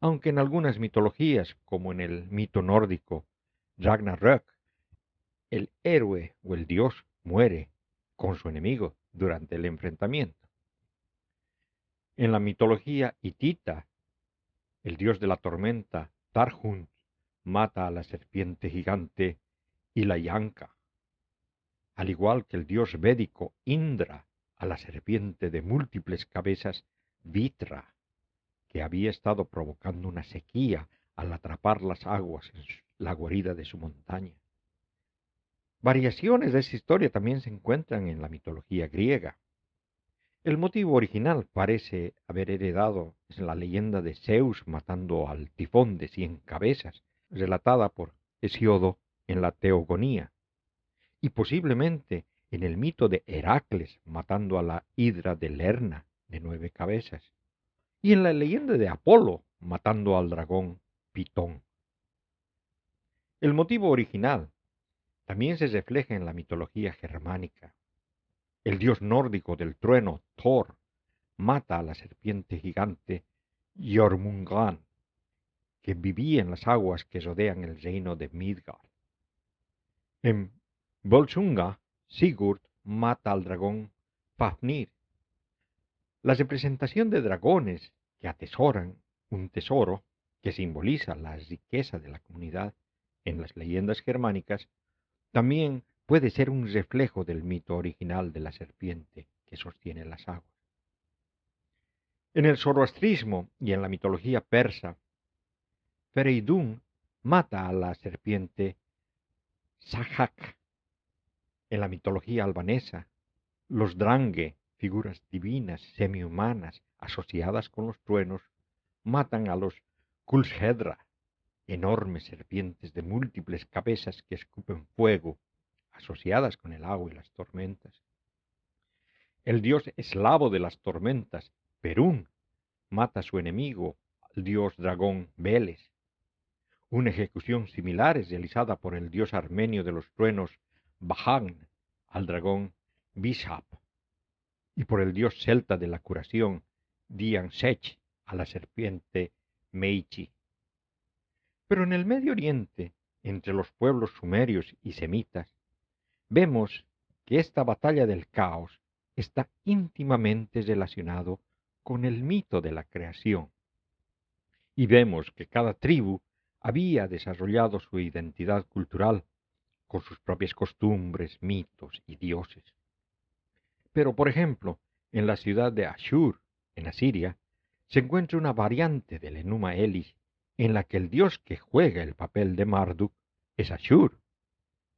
aunque en algunas mitologías, como en el mito nórdico Ragnarök, el héroe o el dios muere con su enemigo durante el enfrentamiento. En la mitología hitita, el dios de la tormenta, Tarhun, mata a la serpiente gigante y la al igual que el dios védico Indra a la serpiente de múltiples cabezas Vitra, que había estado provocando una sequía al atrapar las aguas en la guarida de su montaña. Variaciones de esa historia también se encuentran en la mitología griega. El motivo original parece haber heredado en la leyenda de Zeus matando al tifón de cien cabezas, relatada por Hesiodo en la Teogonía, y posiblemente en el mito de Heracles matando a la hidra de Lerna de nueve cabezas, y en la leyenda de Apolo matando al dragón Pitón. El motivo original también se refleja en la mitología germánica. El dios nórdico del trueno, Thor, mata a la serpiente gigante Jormungand que vivía en las aguas que rodean el reino de Midgard. En Volsunga, Sigurd mata al dragón Fafnir. La representación de dragones que atesoran un tesoro que simboliza la riqueza de la comunidad en las leyendas germánicas también puede ser un reflejo del mito original de la serpiente que sostiene las aguas. En el zoroastrismo y en la mitología persa, Fereidun mata a la serpiente Sahak. En la mitología albanesa, los Drange, figuras divinas semihumanas asociadas con los truenos, matan a los Kulshedra, enormes serpientes de múltiples cabezas que escupen fuego, asociadas con el agua y las tormentas. El dios eslavo de las tormentas, Perún, mata a su enemigo, al dios dragón Veles. Una ejecución similar es realizada por el dios armenio de los truenos Bahan al dragón Bishap y por el dios celta de la curación Dian Sech a la serpiente Meichi. Pero en el Medio Oriente, entre los pueblos sumerios y semitas, vemos que esta batalla del caos está íntimamente relacionado con el mito de la creación y vemos que cada tribu había desarrollado su identidad cultural con sus propias costumbres, mitos y dioses. Pero, por ejemplo, en la ciudad de Ashur, en Asiria, se encuentra una variante del Enuma Elish en la que el dios que juega el papel de Marduk es Ashur,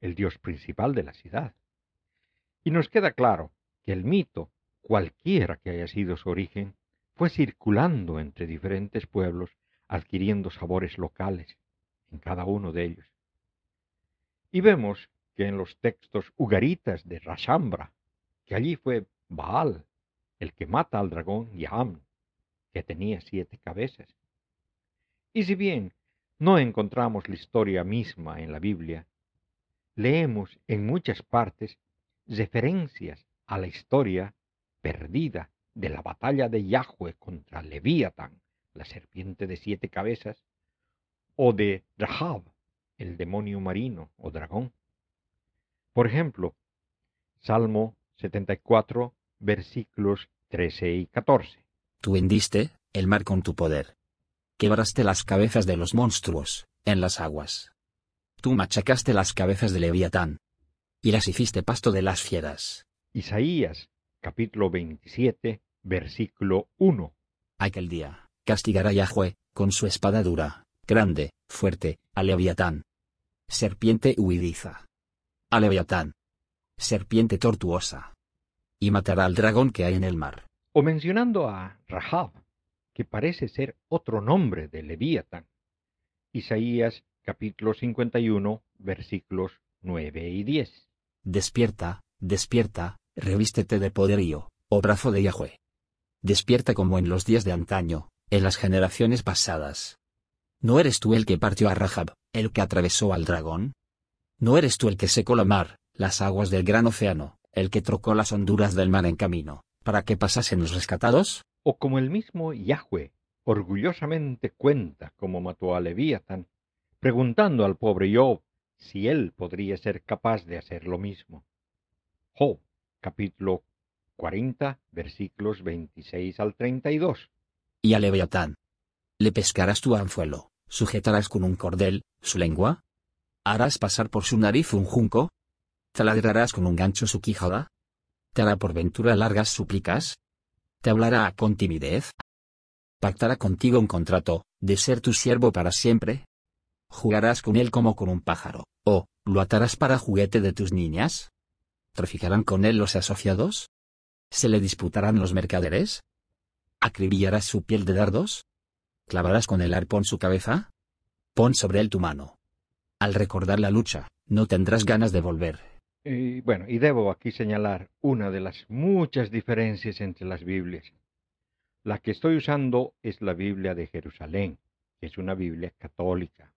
el dios principal de la ciudad. Y nos queda claro que el mito, cualquiera que haya sido su origen, fue circulando entre diferentes pueblos, adquiriendo sabores locales en cada uno de ellos. Y vemos que en los textos ugaritas de Rashambra, que allí fue Baal el que mata al dragón Yaham, que tenía siete cabezas. Y si bien no encontramos la historia misma en la Biblia, leemos en muchas partes referencias a la historia perdida de la batalla de Yahweh contra Leviatán, la serpiente de siete cabezas, o de Rahab, el demonio marino o dragón. Por ejemplo, Salmo 74, versículos 13 y 14. Tú hendiste el mar con tu poder. Quebraste las cabezas de los monstruos en las aguas. Tú machacaste las cabezas de Leviatán y las hiciste pasto de las fieras. Isaías capítulo 27, versículo 1. Aquel día, castigará Yahweh, con su espada dura, grande, fuerte, a Leviatán. Serpiente huidiza. A Leviatán. Serpiente tortuosa. Y matará al dragón que hay en el mar. O mencionando a Rahab, que parece ser otro nombre de Leviatán. Isaías capítulo 51, versículos 9 y 10. Despierta, despierta, revístete de poderío, oh brazo de Yahweh. Despierta como en los días de antaño, en las generaciones pasadas. ¿No eres tú el que partió a Rahab, el que atravesó al dragón? ¿No eres tú el que secó la mar, las aguas del gran océano, el que trocó las honduras del mar en camino, para que pasasen los rescatados? O como el mismo Yahweh orgullosamente cuenta cómo mató a Leviatán, preguntando al pobre Job si él podría ser capaz de hacer lo mismo. Job capítulo 40, versículos 26 al 32. Y a Leviatán. ¿Le pescarás tu anzuelo? ¿Sujetarás con un cordel su lengua? ¿Harás pasar por su nariz un junco? ¿Taladrarás con un gancho su quijada? ¿Te hará por ventura largas súplicas? ¿Te hablará con timidez? ¿Pactará contigo un contrato, de ser tu siervo para siempre? ¿Jugarás con él como con un pájaro, o, lo atarás para juguete de tus niñas? ¿Traficarán con él los asociados? ¿Se le disputarán los mercaderes? ¿Acribillarás su piel de dardos? ¿Clavarás con el arpón su cabeza? Pon sobre él tu mano. Al recordar la lucha, no tendrás ganas de volver. Y bueno, y debo aquí señalar una de las muchas diferencias entre las Biblias. La que estoy usando es la Biblia de Jerusalén, que es una Biblia católica.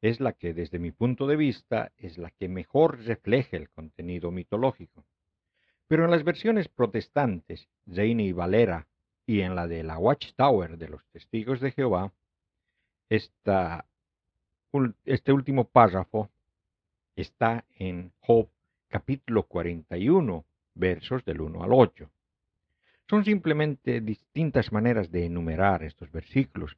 Es la que, desde mi punto de vista, es la que mejor refleja el contenido mitológico. Pero en las versiones protestantes, Reina y Valera, y en la de la Watchtower de los Testigos de Jehová, esta, este último párrafo está en Job capítulo 41, versos del 1 al 8. Son simplemente distintas maneras de enumerar estos versículos,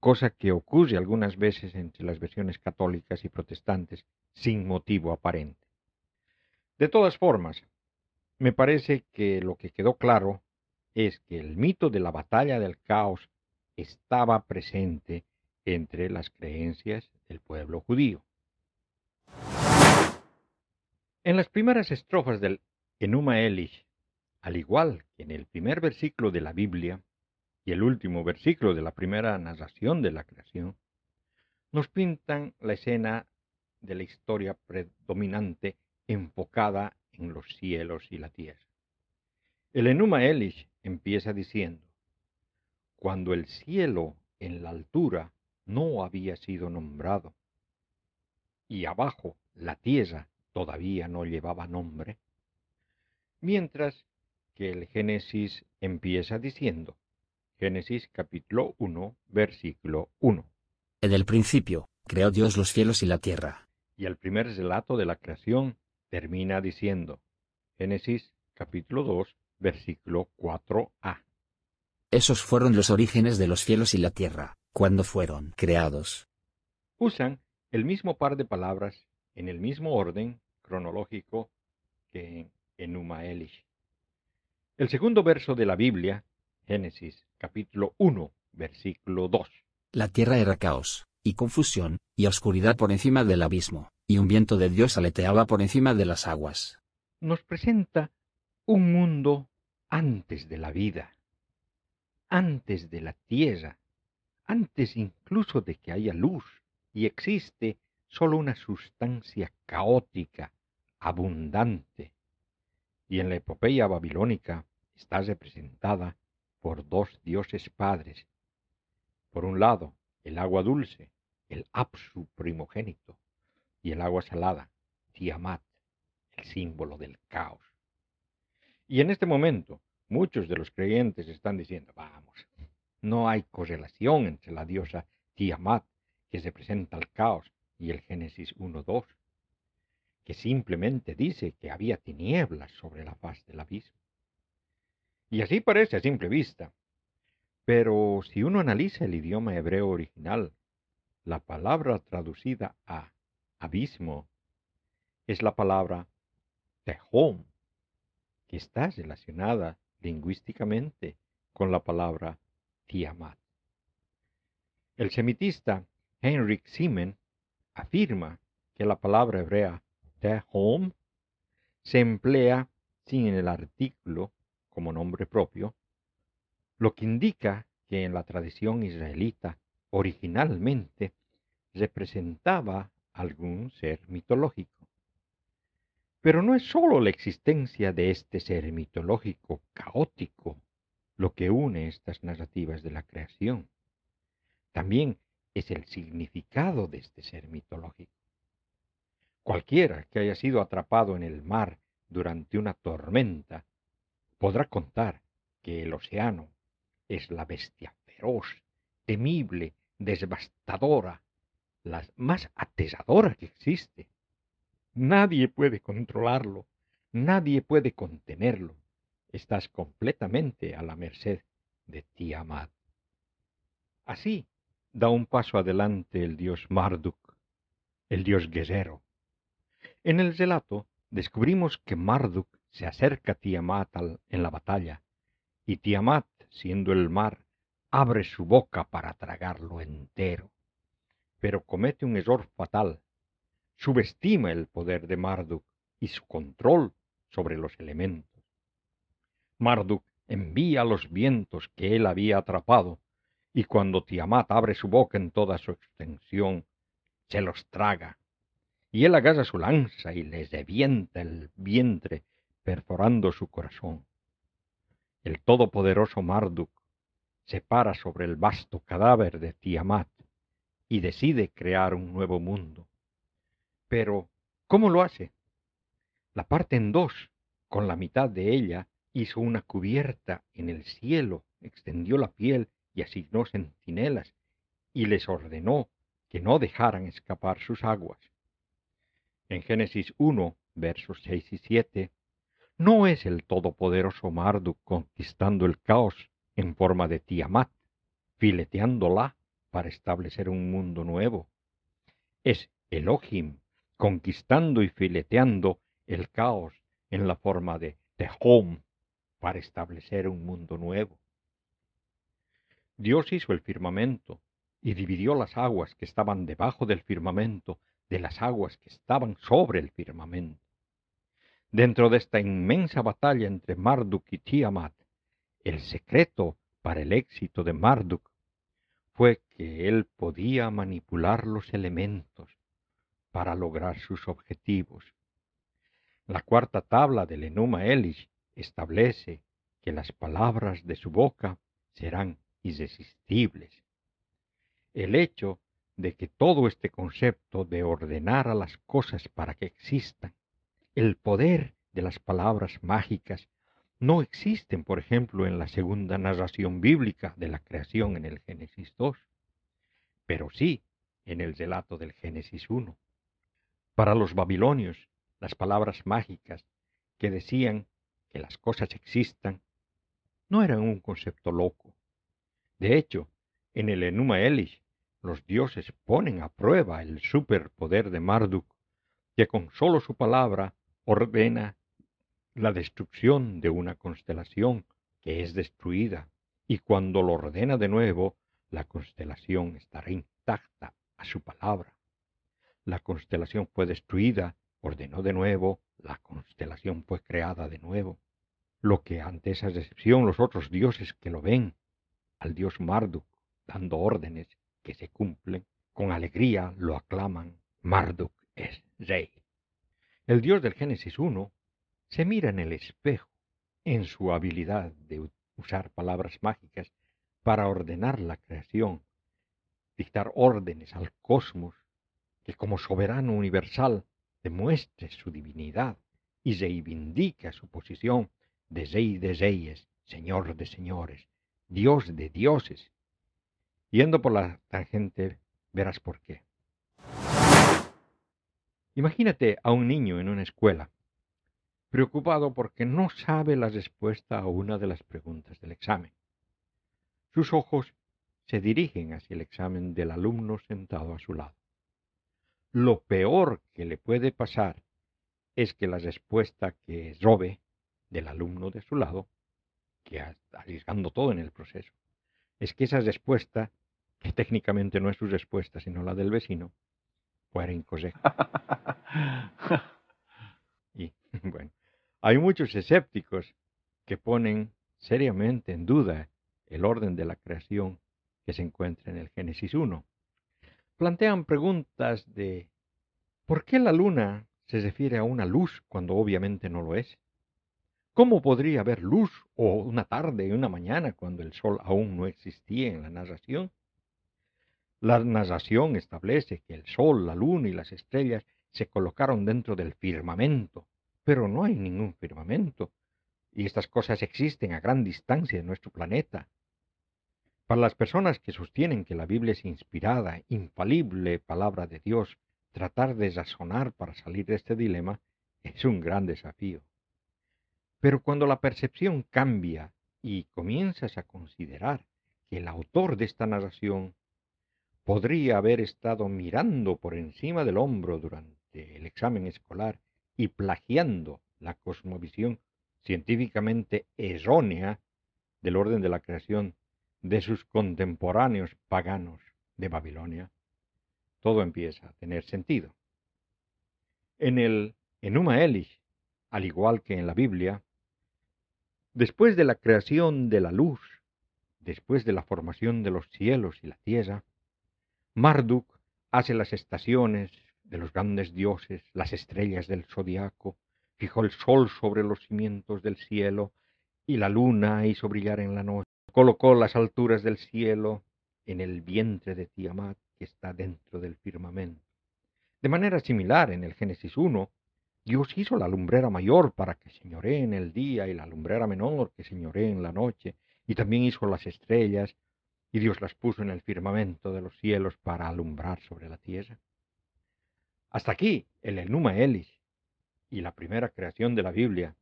cosa que ocurre algunas veces entre las versiones católicas y protestantes sin motivo aparente. De todas formas, me parece que lo que quedó claro es que el mito de la batalla del caos estaba presente entre las creencias del pueblo judío. En las primeras estrofas del Enuma Elish, al igual que en el primer versículo de la Biblia y el último versículo de la primera narración de la creación, nos pintan la escena de la historia predominante enfocada en los cielos y la tierra. El Enuma Elish empieza diciendo, cuando el cielo en la altura no había sido nombrado, y abajo la tierra todavía no llevaba nombre, mientras que el Génesis empieza diciendo, Génesis capítulo 1, versículo 1. En el principio, creó Dios los cielos y la tierra. Y el primer relato de la creación termina diciendo, Génesis capítulo 2, versículo 4a. Esos fueron los orígenes de los cielos y la tierra, cuando fueron creados. Usan el mismo par de palabras en el mismo orden cronológico que en Enuma Elish. El segundo verso de la Biblia, Génesis capítulo 1, versículo 2. La tierra era caos, y confusión, y oscuridad por encima del abismo, y un viento de Dios aleteaba por encima de las aguas. Nos presenta un mundo antes de la vida, antes de la tierra, antes incluso de que haya luz y existe solo una sustancia caótica, abundante. Y en la epopeya babilónica está representada por dos dioses padres. Por un lado, el agua dulce, el Apsu primogénito, y el agua salada, Tiamat, el símbolo del caos. Y en este momento, muchos de los creyentes están diciendo, vamos, no hay correlación entre la diosa Tiamat, que representa el caos, y el Génesis 1.2, que simplemente dice que había tinieblas sobre la faz del abismo. Y así parece a simple vista. Pero si uno analiza el idioma hebreo original, la palabra traducida a abismo es la palabra tehom, que está relacionada lingüísticamente con la palabra tiamat. El semitista Heinrich Simen afirma que la palabra hebrea tehom se emplea sin el artículo como nombre propio, lo que indica que en la tradición israelita originalmente representaba algún ser mitológico. Pero no es sólo la existencia de este ser mitológico caótico lo que une estas narrativas de la creación. También es el significado de este ser mitológico. Cualquiera que haya sido atrapado en el mar durante una tormenta podrá contar que el océano es la bestia feroz, temible, devastadora, la más aterradora que existe. Nadie puede controlarlo, nadie puede contenerlo. Estás completamente a la merced de Tiamat. Así da un paso adelante el dios Marduk, el dios guerrero. En el relato descubrimos que Marduk se acerca a Tiamat en la batalla, y Tiamat, siendo el mar, abre su boca para tragarlo entero. Pero comete un error fatal. Subestima el poder de Marduk y su control sobre los elementos. Marduk envía los vientos que él había atrapado, y cuando Tiamat abre su boca en toda su extensión, se los traga. Y él agarra su lanza y les revienta el vientre perforando su corazón. El todopoderoso Marduk se para sobre el vasto cadáver de Tiamat y decide crear un nuevo mundo. Pero, ¿cómo lo hace? La parte en dos, con la mitad de ella, hizo una cubierta en el cielo, extendió la piel y asignó centinelas, y les ordenó que no dejaran escapar sus aguas. En Génesis 1, versos 6 y 7, no es el todopoderoso Marduk conquistando el caos en forma de Tiamat, fileteándola para establecer un mundo nuevo. Es Elohim conquistando y fileteando el caos en la forma de Tehom para establecer un mundo nuevo. Dios hizo el firmamento y dividió las aguas que estaban debajo del firmamento de las aguas que estaban sobre el firmamento. Dentro de esta inmensa batalla entre Marduk y Tiamat, el secreto para el éxito de Marduk fue que él podía manipular los elementos para lograr sus objetivos. La cuarta tabla del Enuma Elish establece que las palabras de su boca serán irresistibles. El hecho de que todo este concepto de ordenar a las cosas para que existan el poder de las palabras mágicas no existen, por ejemplo, en la segunda narración bíblica de la creación en el Génesis 2, pero sí en el relato del Génesis 1. Para los babilonios, las palabras mágicas que decían que las cosas existan no eran un concepto loco. De hecho, En el Enuma Elish, los dioses ponen a prueba el superpoder de Marduk, que con solo su palabra ordena la destrucción de una constelación que es destruida, y cuando lo ordena de nuevo, la constelación estará intacta a su palabra. La constelación fue destruida, ordenó de nuevo, la constelación fue creada de nuevo. Lo que ante esa decepción los otros dioses que lo ven, al dios Marduk, dando órdenes que se cumplen, con alegría lo aclaman, Marduk es rey. El dios del Génesis 1 se mira en el espejo en su habilidad de usar palabras mágicas para ordenar la creación, dictar órdenes al cosmos, que como soberano universal demuestre su divinidad y reivindica su posición de rey de reyes, señor de señores, dios de dioses. Yendo por la tangente, verás por qué. Imagínate a un niño en una escuela preocupado porque no sabe la respuesta a una de las preguntas del examen. Sus ojos se dirigen hacia el examen del alumno sentado a su lado. Lo peor que le puede pasar es que la respuesta que robe del alumno de su lado, que está arriesgando todo en el proceso, es que esa respuesta, que técnicamente no es su respuesta, sino la del vecino, fuera incorrecta. y bueno, hay muchos escépticos que ponen seriamente en duda el orden de la creación que se encuentra en el Génesis 1. Plantean preguntas de ¿por qué la luna se refiere a una luz cuando obviamente no lo es? ¿Cómo podría haber luz o una tarde y una mañana cuando el sol aún no existía en la narración? La narración establece que el sol, la luna y las estrellas se colocaron dentro del firmamento, pero no hay ningún firmamento, y estas cosas existen a gran distancia de nuestro planeta. Para las personas que sostienen que la Biblia es inspirada, infalible palabra de Dios, tratar de razonar para salir de este dilema es un gran desafío. Pero cuando la percepción cambia y comienzas a considerar que el autor de esta narración podría haber estado mirando por encima del hombro durante el examen escolar y plagiando la cosmovisión científicamente errónea del orden de la creación de sus contemporáneos paganos de Babilonia, todo empieza a tener sentido. En el Enuma Elish, al igual que en la Biblia, después de la creación de la luz, después de la formación de los cielos y la tierra, Marduk hace las estaciones, de los grandes dioses, las estrellas del zodiaco, fijó el sol sobre los cimientos del cielo, y la luna hizo brillar en la noche, colocó las alturas del cielo en el vientre de Tiamat que está dentro del firmamento. De manera similar, en el Génesis 1, Dios hizo la lumbrera mayor para que señoree en el día y la lumbrera menor que señoree en la noche, y también hizo las estrellas, y Dios las puso en el firmamento de los cielos para alumbrar sobre la tierra. Hasta aquí el Enuma Elis y la primera creación de la Biblia.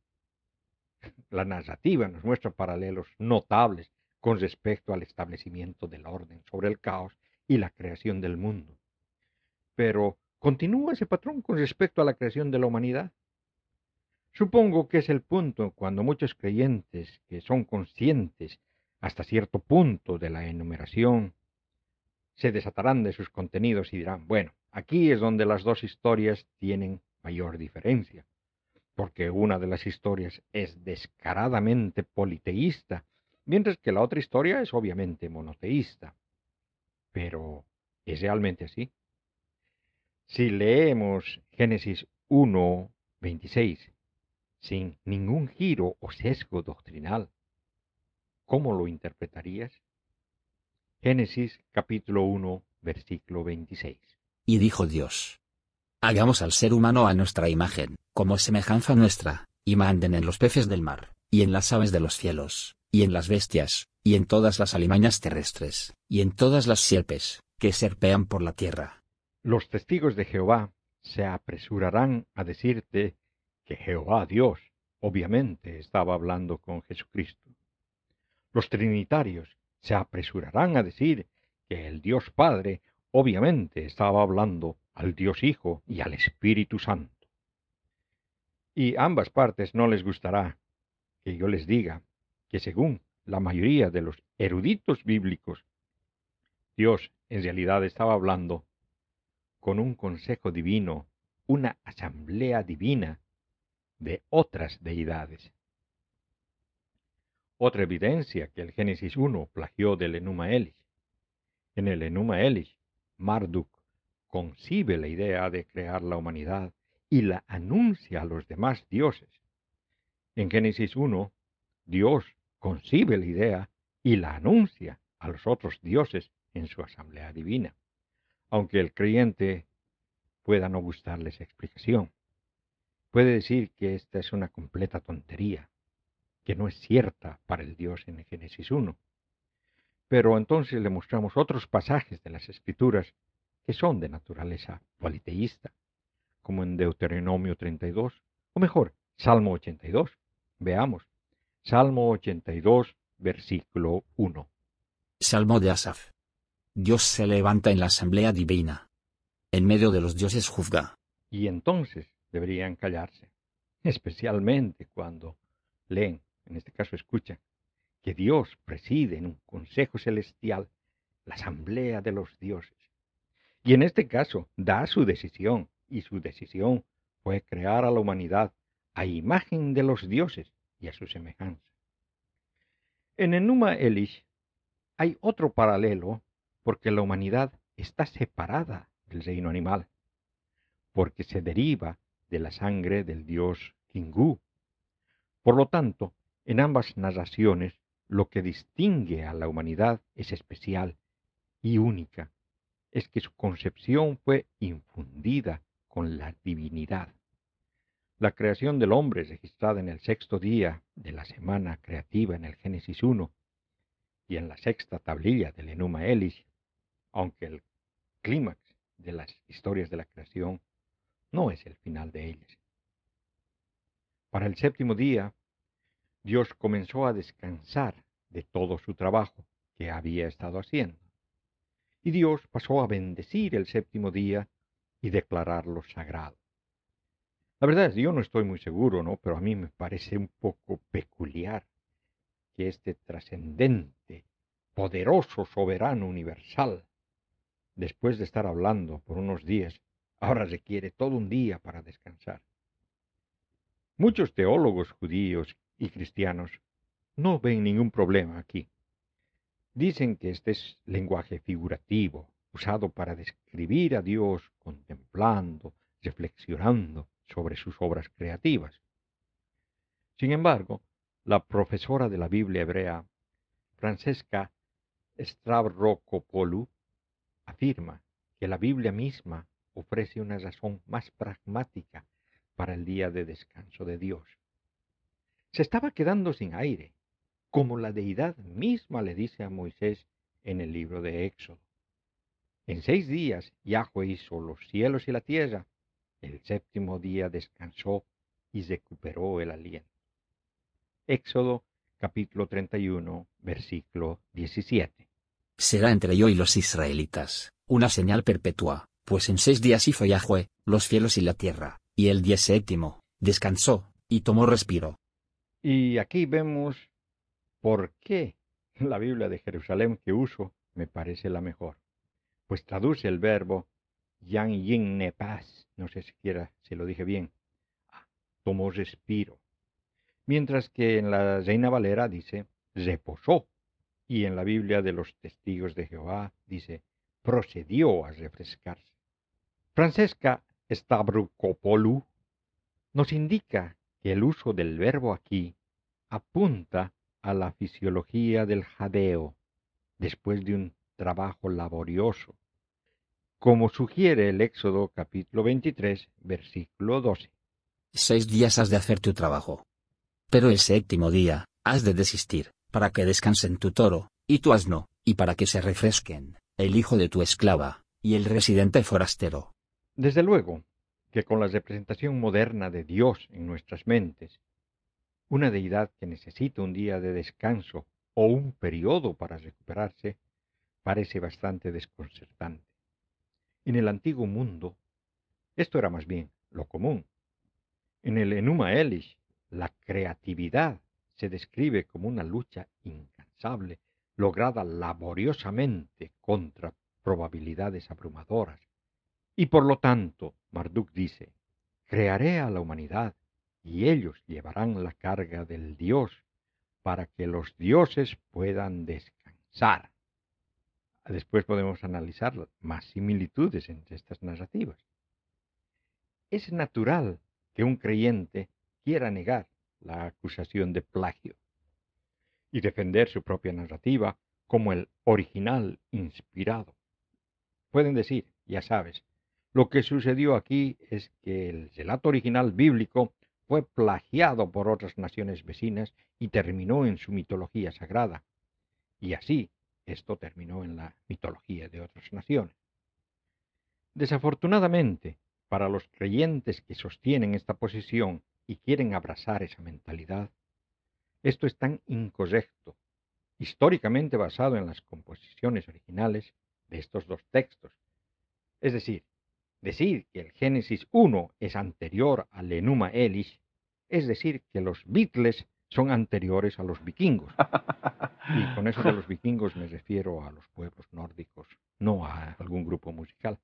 La narrativa nos muestra paralelos notables con respecto al establecimiento del orden sobre el caos y la creación del mundo. Pero, ¿continúa ese patrón con respecto a la creación de la humanidad? Supongo que es el punto cuando muchos creyentes que son conscientes hasta cierto punto de la enumeración se desatarán de sus contenidos y dirán, bueno, Aquí es donde las dos historias tienen mayor diferencia, porque una de las historias es descaradamente politeísta, mientras que la otra historia es obviamente monoteísta. Pero, ¿es realmente así? Si leemos Génesis 1, 26, sin ningún giro o sesgo doctrinal, ¿cómo lo interpretarías? Génesis capítulo 1, versículo 26. Y dijo Dios. Hagamos al ser humano a nuestra imagen, como semejanza nuestra, y manden en los peces del mar, y en las aves de los cielos, y en las bestias, y en todas las alimañas terrestres, y en todas las sierpes, que serpean por la tierra. Los testigos de Jehová se apresurarán a decirte que Jehová Dios, obviamente, estaba hablando con Jesucristo. Los trinitarios se apresurarán a decir que el Dios Padre obviamente estaba hablando al Dios Hijo y al Espíritu Santo. Y ambas partes no les gustará que yo les diga que según la mayoría de los eruditos bíblicos, Dios en realidad estaba hablando con un consejo divino, una asamblea divina de otras deidades. Otra evidencia que el Génesis 1 plagió del Enuma Elish. En el Enuma Elish, Marduk concibe la idea de crear la humanidad y la anuncia a los demás dioses. En Génesis 1, Dios concibe la idea y la anuncia a los otros dioses en su asamblea divina, aunque el creyente pueda no gustarle esa explicación. Puede decir que esta es una completa tontería, que no es cierta para el Dios en Génesis 1. Pero entonces le mostramos otros pasajes de las Escrituras que son de naturaleza politeísta, como en Deuteronomio 32, o mejor, Salmo 82. Veamos, Salmo 82, versículo 1. Salmo de Asaf. Dios se levanta en la asamblea divina. En medio de los dioses juzga. Y entonces deberían callarse, especialmente cuando leen, en este caso escuchan, que Dios preside en un consejo celestial la asamblea de los dioses. Y en este caso da su decisión, y su decisión fue crear a la humanidad a imagen de los dioses y a su semejanza. En Enuma Elish hay otro paralelo porque la humanidad está separada del reino animal, porque se deriva de la sangre del dios Kingu. Por lo tanto, en ambas narraciones lo que distingue a la humanidad es especial y única, es que su concepción fue infundida con la divinidad. La creación del hombre registrada en el sexto día de la semana creativa en el Génesis 1 y en la sexta tablilla del Enuma Elish, aunque el clímax de las historias de la creación no es el final de ellas. Para el séptimo día, Dios comenzó a descansar de todo su trabajo que había estado haciendo. Y Dios pasó a bendecir el séptimo día y declararlo sagrado. La verdad es, yo no estoy muy seguro, ¿no? Pero a mí me parece un poco peculiar que este trascendente, poderoso soberano universal, después de estar hablando por unos días, ahora requiere todo un día para descansar. Muchos teólogos judíos y cristianos no ven ningún problema aquí. Dicen que este es lenguaje figurativo, usado para describir a Dios contemplando, reflexionando sobre sus obras creativas. Sin embargo, la profesora de la Biblia hebrea, Francesca Stavrokopoulou, afirma que la Biblia misma ofrece una razón más pragmática para el día de descanso de Dios. Se estaba quedando sin aire, como la deidad misma le dice a Moisés en el libro de Éxodo. En seis días Yahweh hizo los cielos y la tierra. El séptimo día descansó y recuperó el aliento. Éxodo capítulo 31, versículo 17. Será entre yo y los israelitas, una señal perpetua, pues en seis días hizo Yahweh, los cielos y la tierra, y el día séptimo, descansó, y tomó respiro. Y aquí vemos por qué la Biblia de Jerusalén que uso me parece la mejor pues traduce el verbo yang yin ne pas, no sé siquiera si lo dije bien, ah, tomó respiro. Mientras que en la Reina Valera dice reposó, y en la Biblia de los testigos de Jehová dice procedió a refrescarse. Francesca Stavrokopoulou nos indica que el uso del verbo aquí apunta a la fisiología del jadeo después de un trabajo laborioso, como sugiere el Éxodo capítulo 23, versículo 12. Seis días has de hacer tu trabajo. Pero el séptimo día, has de desistir, para que descansen tu toro, y tu asno, y para que se refresquen, el hijo de tu esclava, y el residente forastero. Desde luego, que con la representación moderna de Dios en nuestras mentes, una deidad que necesita un día de descanso o un periodo para recuperarse, parece bastante desconcertante. En el antiguo mundo, esto era más bien lo común. En el Enuma Elish, la creatividad se describe como una lucha incansable, lograda laboriosamente contra probabilidades abrumadoras. Y por lo tanto, Marduk dice, crearé a la humanidad y ellos llevarán la carga del Dios para que los dioses puedan descansar. Después podemos analizar más similitudes entre estas narrativas. Es natural que un creyente quiera negar la acusación de plagio y defender su propia narrativa como el original inspirado. Pueden decir, ya sabes, lo que sucedió aquí es que el relato original bíblico fue plagiado por otras naciones vecinas y terminó en su mitología sagrada. Y así esto terminó en la mitología de otras naciones. Desafortunadamente, para los creyentes que sostienen esta posición y quieren abrazar esa mentalidad, esto es tan incorrecto, históricamente basado en las composiciones originales de estos dos textos. Es decir, decir que el Génesis 1 es anterior al Enuma Elish, es decir, que los Beatles son anteriores a los vikingos. Y con eso de los vikingos me refiero a los pueblos nórdicos, no a algún grupo musical.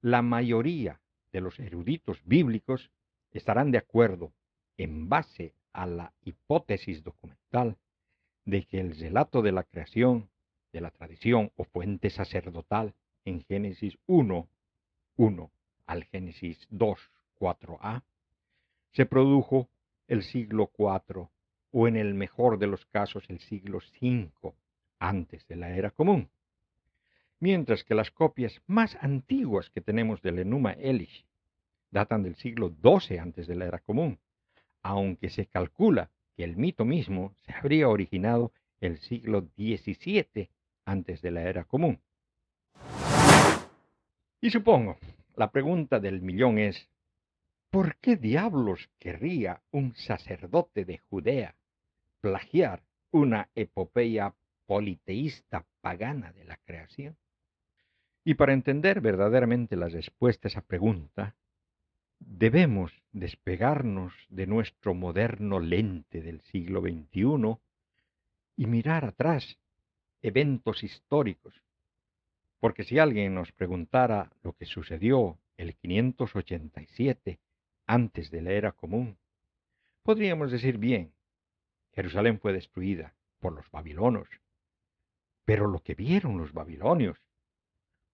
La mayoría de los eruditos bíblicos estarán de acuerdo, en base a la hipótesis documental, de que el relato de la creación, de la tradición o fuente sacerdotal en Génesis 1, 1 al Génesis 2, 4a, se produjo el siglo IV o en el mejor de los casos el siglo V antes de la era común. Mientras que las copias más antiguas que tenemos del Enuma Elish datan del siglo XII antes de la era común, aunque se calcula que el mito mismo se habría originado el siglo XVII antes de la era común. Y supongo, la pregunta del millón es, ¿Por qué diablos querría un sacerdote de Judea plagiar una epopeya politeísta pagana de la creación? Y para entender verdaderamente la respuesta a esa pregunta, debemos despegarnos de nuestro moderno lente del siglo XXI y mirar atrás eventos históricos. Porque si alguien nos preguntara lo que sucedió el 587 antes de la era común. Podríamos decir bien, Jerusalén fue destruida por los babilonos, pero lo que vieron los babilonios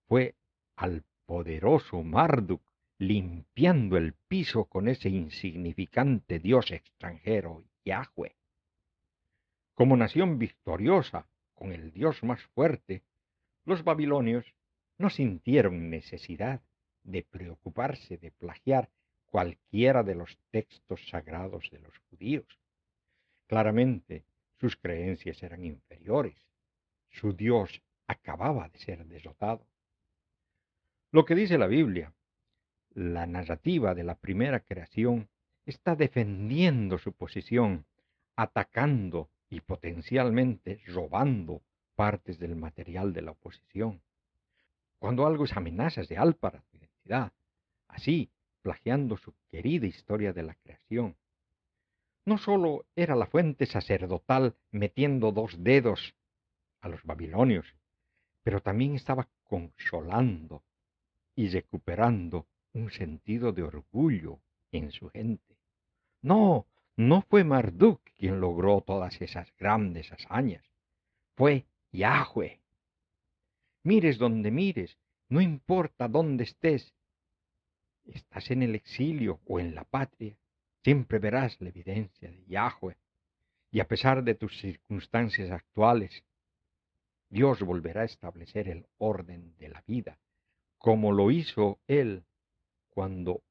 fue al poderoso Marduk limpiando el piso con ese insignificante dios extranjero, Yahweh. Como nación victoriosa, con el dios más fuerte, los babilonios no sintieron necesidad de preocuparse de plagiar cualquiera de los textos sagrados de los judíos. Claramente, sus creencias eran inferiores. Su Dios acababa de ser derrotado. Lo que dice la Biblia, la narrativa de la primera creación, está defendiendo su posición, atacando y potencialmente robando partes del material de la oposición. Cuando algo es amenazas de álpara su identidad, así plagiando su querida historia de la creación. No sólo era la fuente sacerdotal metiendo dos dedos a los babilonios, pero también estaba consolando y recuperando un sentido de orgullo en su gente. No, no fue Marduk quien logró todas esas grandes hazañas, fue Yahweh. Mires donde mires, no importa dónde estés, estás en el exilio o en la patria, siempre verás la evidencia de Yahweh. Y a pesar de tus circunstancias actuales, Dios volverá a establecer el orden de la vida, como lo hizo Él cuando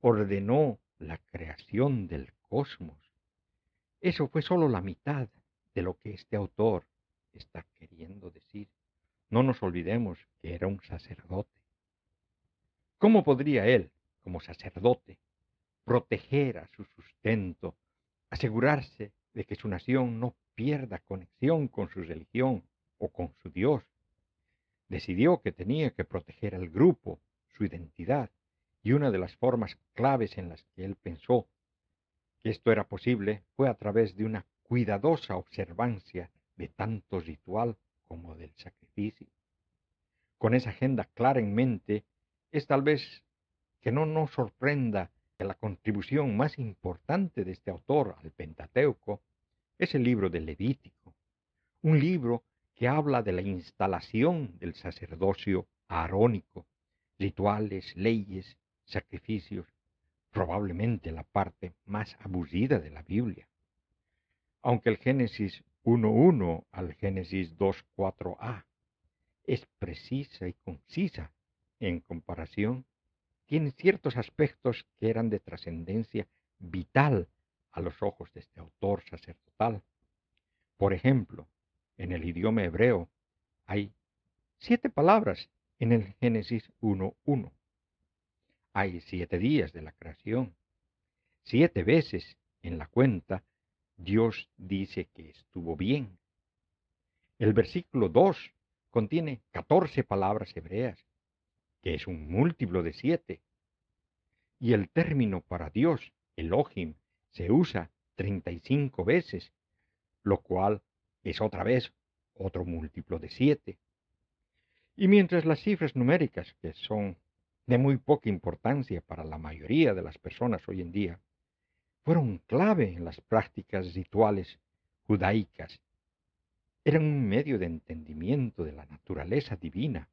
ordenó la creación del cosmos. Eso fue solo la mitad de lo que este autor está queriendo decir. No nos olvidemos que era un sacerdote. ¿Cómo podría él, como sacerdote, proteger a su sustento, asegurarse de que su nación no pierda conexión con su religión o con su Dios. Decidió que tenía que proteger al grupo, su identidad, y una de las formas claves en las que él pensó que esto era posible fue a través de una cuidadosa observancia de tanto ritual como del sacrificio. Con esa agenda clara en mente, es tal vez que no nos sorprenda que la contribución más importante de este autor al Pentateuco es el libro de Levítico, un libro que habla de la instalación del sacerdocio arónico, rituales, leyes, sacrificios, probablemente la parte más aburrida de la Biblia. Aunque el Génesis 1.1 al Génesis 2.4a es precisa y concisa en comparación, tiene ciertos aspectos que eran de trascendencia vital a los ojos de este autor sacerdotal. Por ejemplo, en el idioma hebreo hay siete palabras en el Génesis 1.1. Hay siete días de la creación. Siete veces en la cuenta Dios dice que estuvo bien. El versículo 2 contiene catorce palabras hebreas, que es un múltiplo de siete. Y el término para Dios, Elohim, se usa 35 veces, lo cual es otra vez otro múltiplo de siete. Y mientras las cifras numéricas, que son de muy poca importancia para la mayoría de las personas hoy en día, fueron clave en las prácticas rituales judaicas, eran un medio de entendimiento de la naturaleza divina.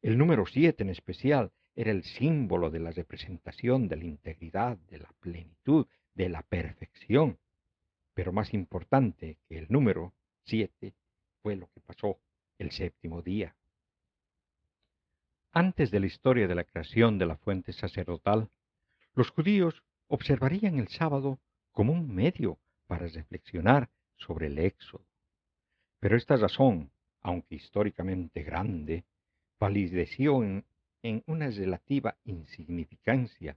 El número siete en especial era el símbolo de la representación de la integridad, de la plenitud, de la perfección. Pero más importante que el número siete fue lo que pasó el séptimo día. Antes de la historia de la creación de la fuente sacerdotal, los judíos observarían el sábado como un medio para reflexionar sobre el éxodo. Pero esta razón, aunque históricamente grande, palideció en, en una relativa insignificancia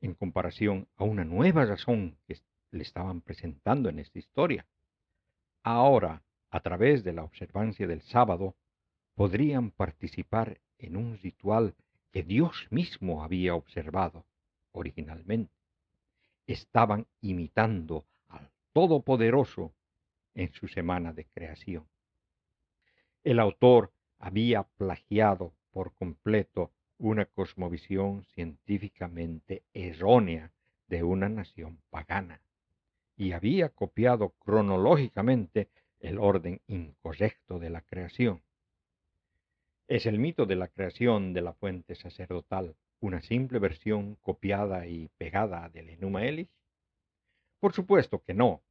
en comparación a una nueva razón que le estaban presentando en esta historia. Ahora, a través de la observancia del sábado, podrían participar en un ritual que Dios mismo había observado originalmente. Estaban imitando al Todopoderoso en su semana de creación. El autor había plagiado por completo una cosmovisión científicamente errónea de una nación pagana y había copiado cronológicamente el orden incorrecto de la creación. ¿Es el mito de la creación de la fuente sacerdotal una simple versión copiada y pegada del Enuma Elish? Por supuesto que no.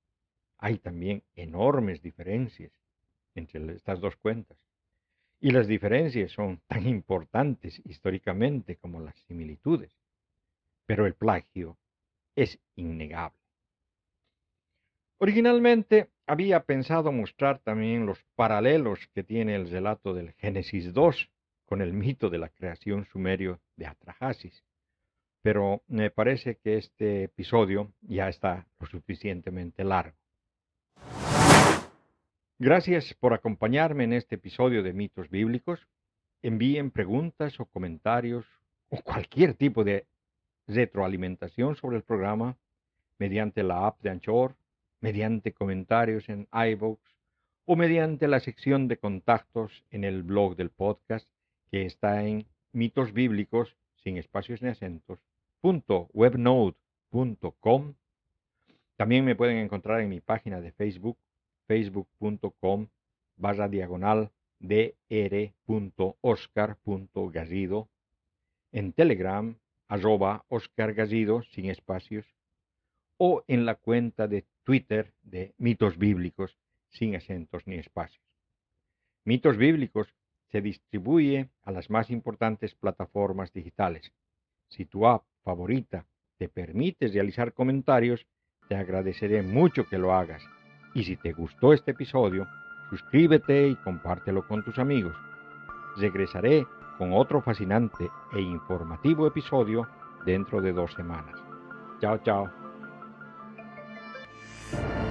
Hay también enormes diferencias entre estas dos cuentas. Y las diferencias son tan importantes históricamente como las similitudes. Pero el plagio es innegable. Originalmente había pensado mostrar también los paralelos que tiene el relato del Génesis 2 con el mito de la creación sumerio de Atrahasis, pero me parece que este episodio ya está lo suficientemente largo. Gracias por acompañarme en este episodio de Mitos Bíblicos. Envíen preguntas o comentarios o cualquier tipo de retroalimentación sobre el programa mediante la app de Anchor mediante comentarios en iVoox o mediante la sección de contactos en el blog del podcast que está en mitos bíblicos sin espacios ni acentos webnode.com. También me pueden encontrar en mi página de Facebook, facebook.com barra diagonal dr.oscar.garrido, en Telegram, arroba Oscar sin espacios, o en la cuenta de Twitter de mitos bíblicos sin acentos ni espacios. Mitos bíblicos se distribuye a las más importantes plataformas digitales. Si tu app favorita te permite realizar comentarios, te agradeceré mucho que lo hagas. Y si te gustó este episodio, suscríbete y compártelo con tus amigos. Regresaré con otro fascinante e informativo episodio dentro de dos semanas. Chao, chao. life.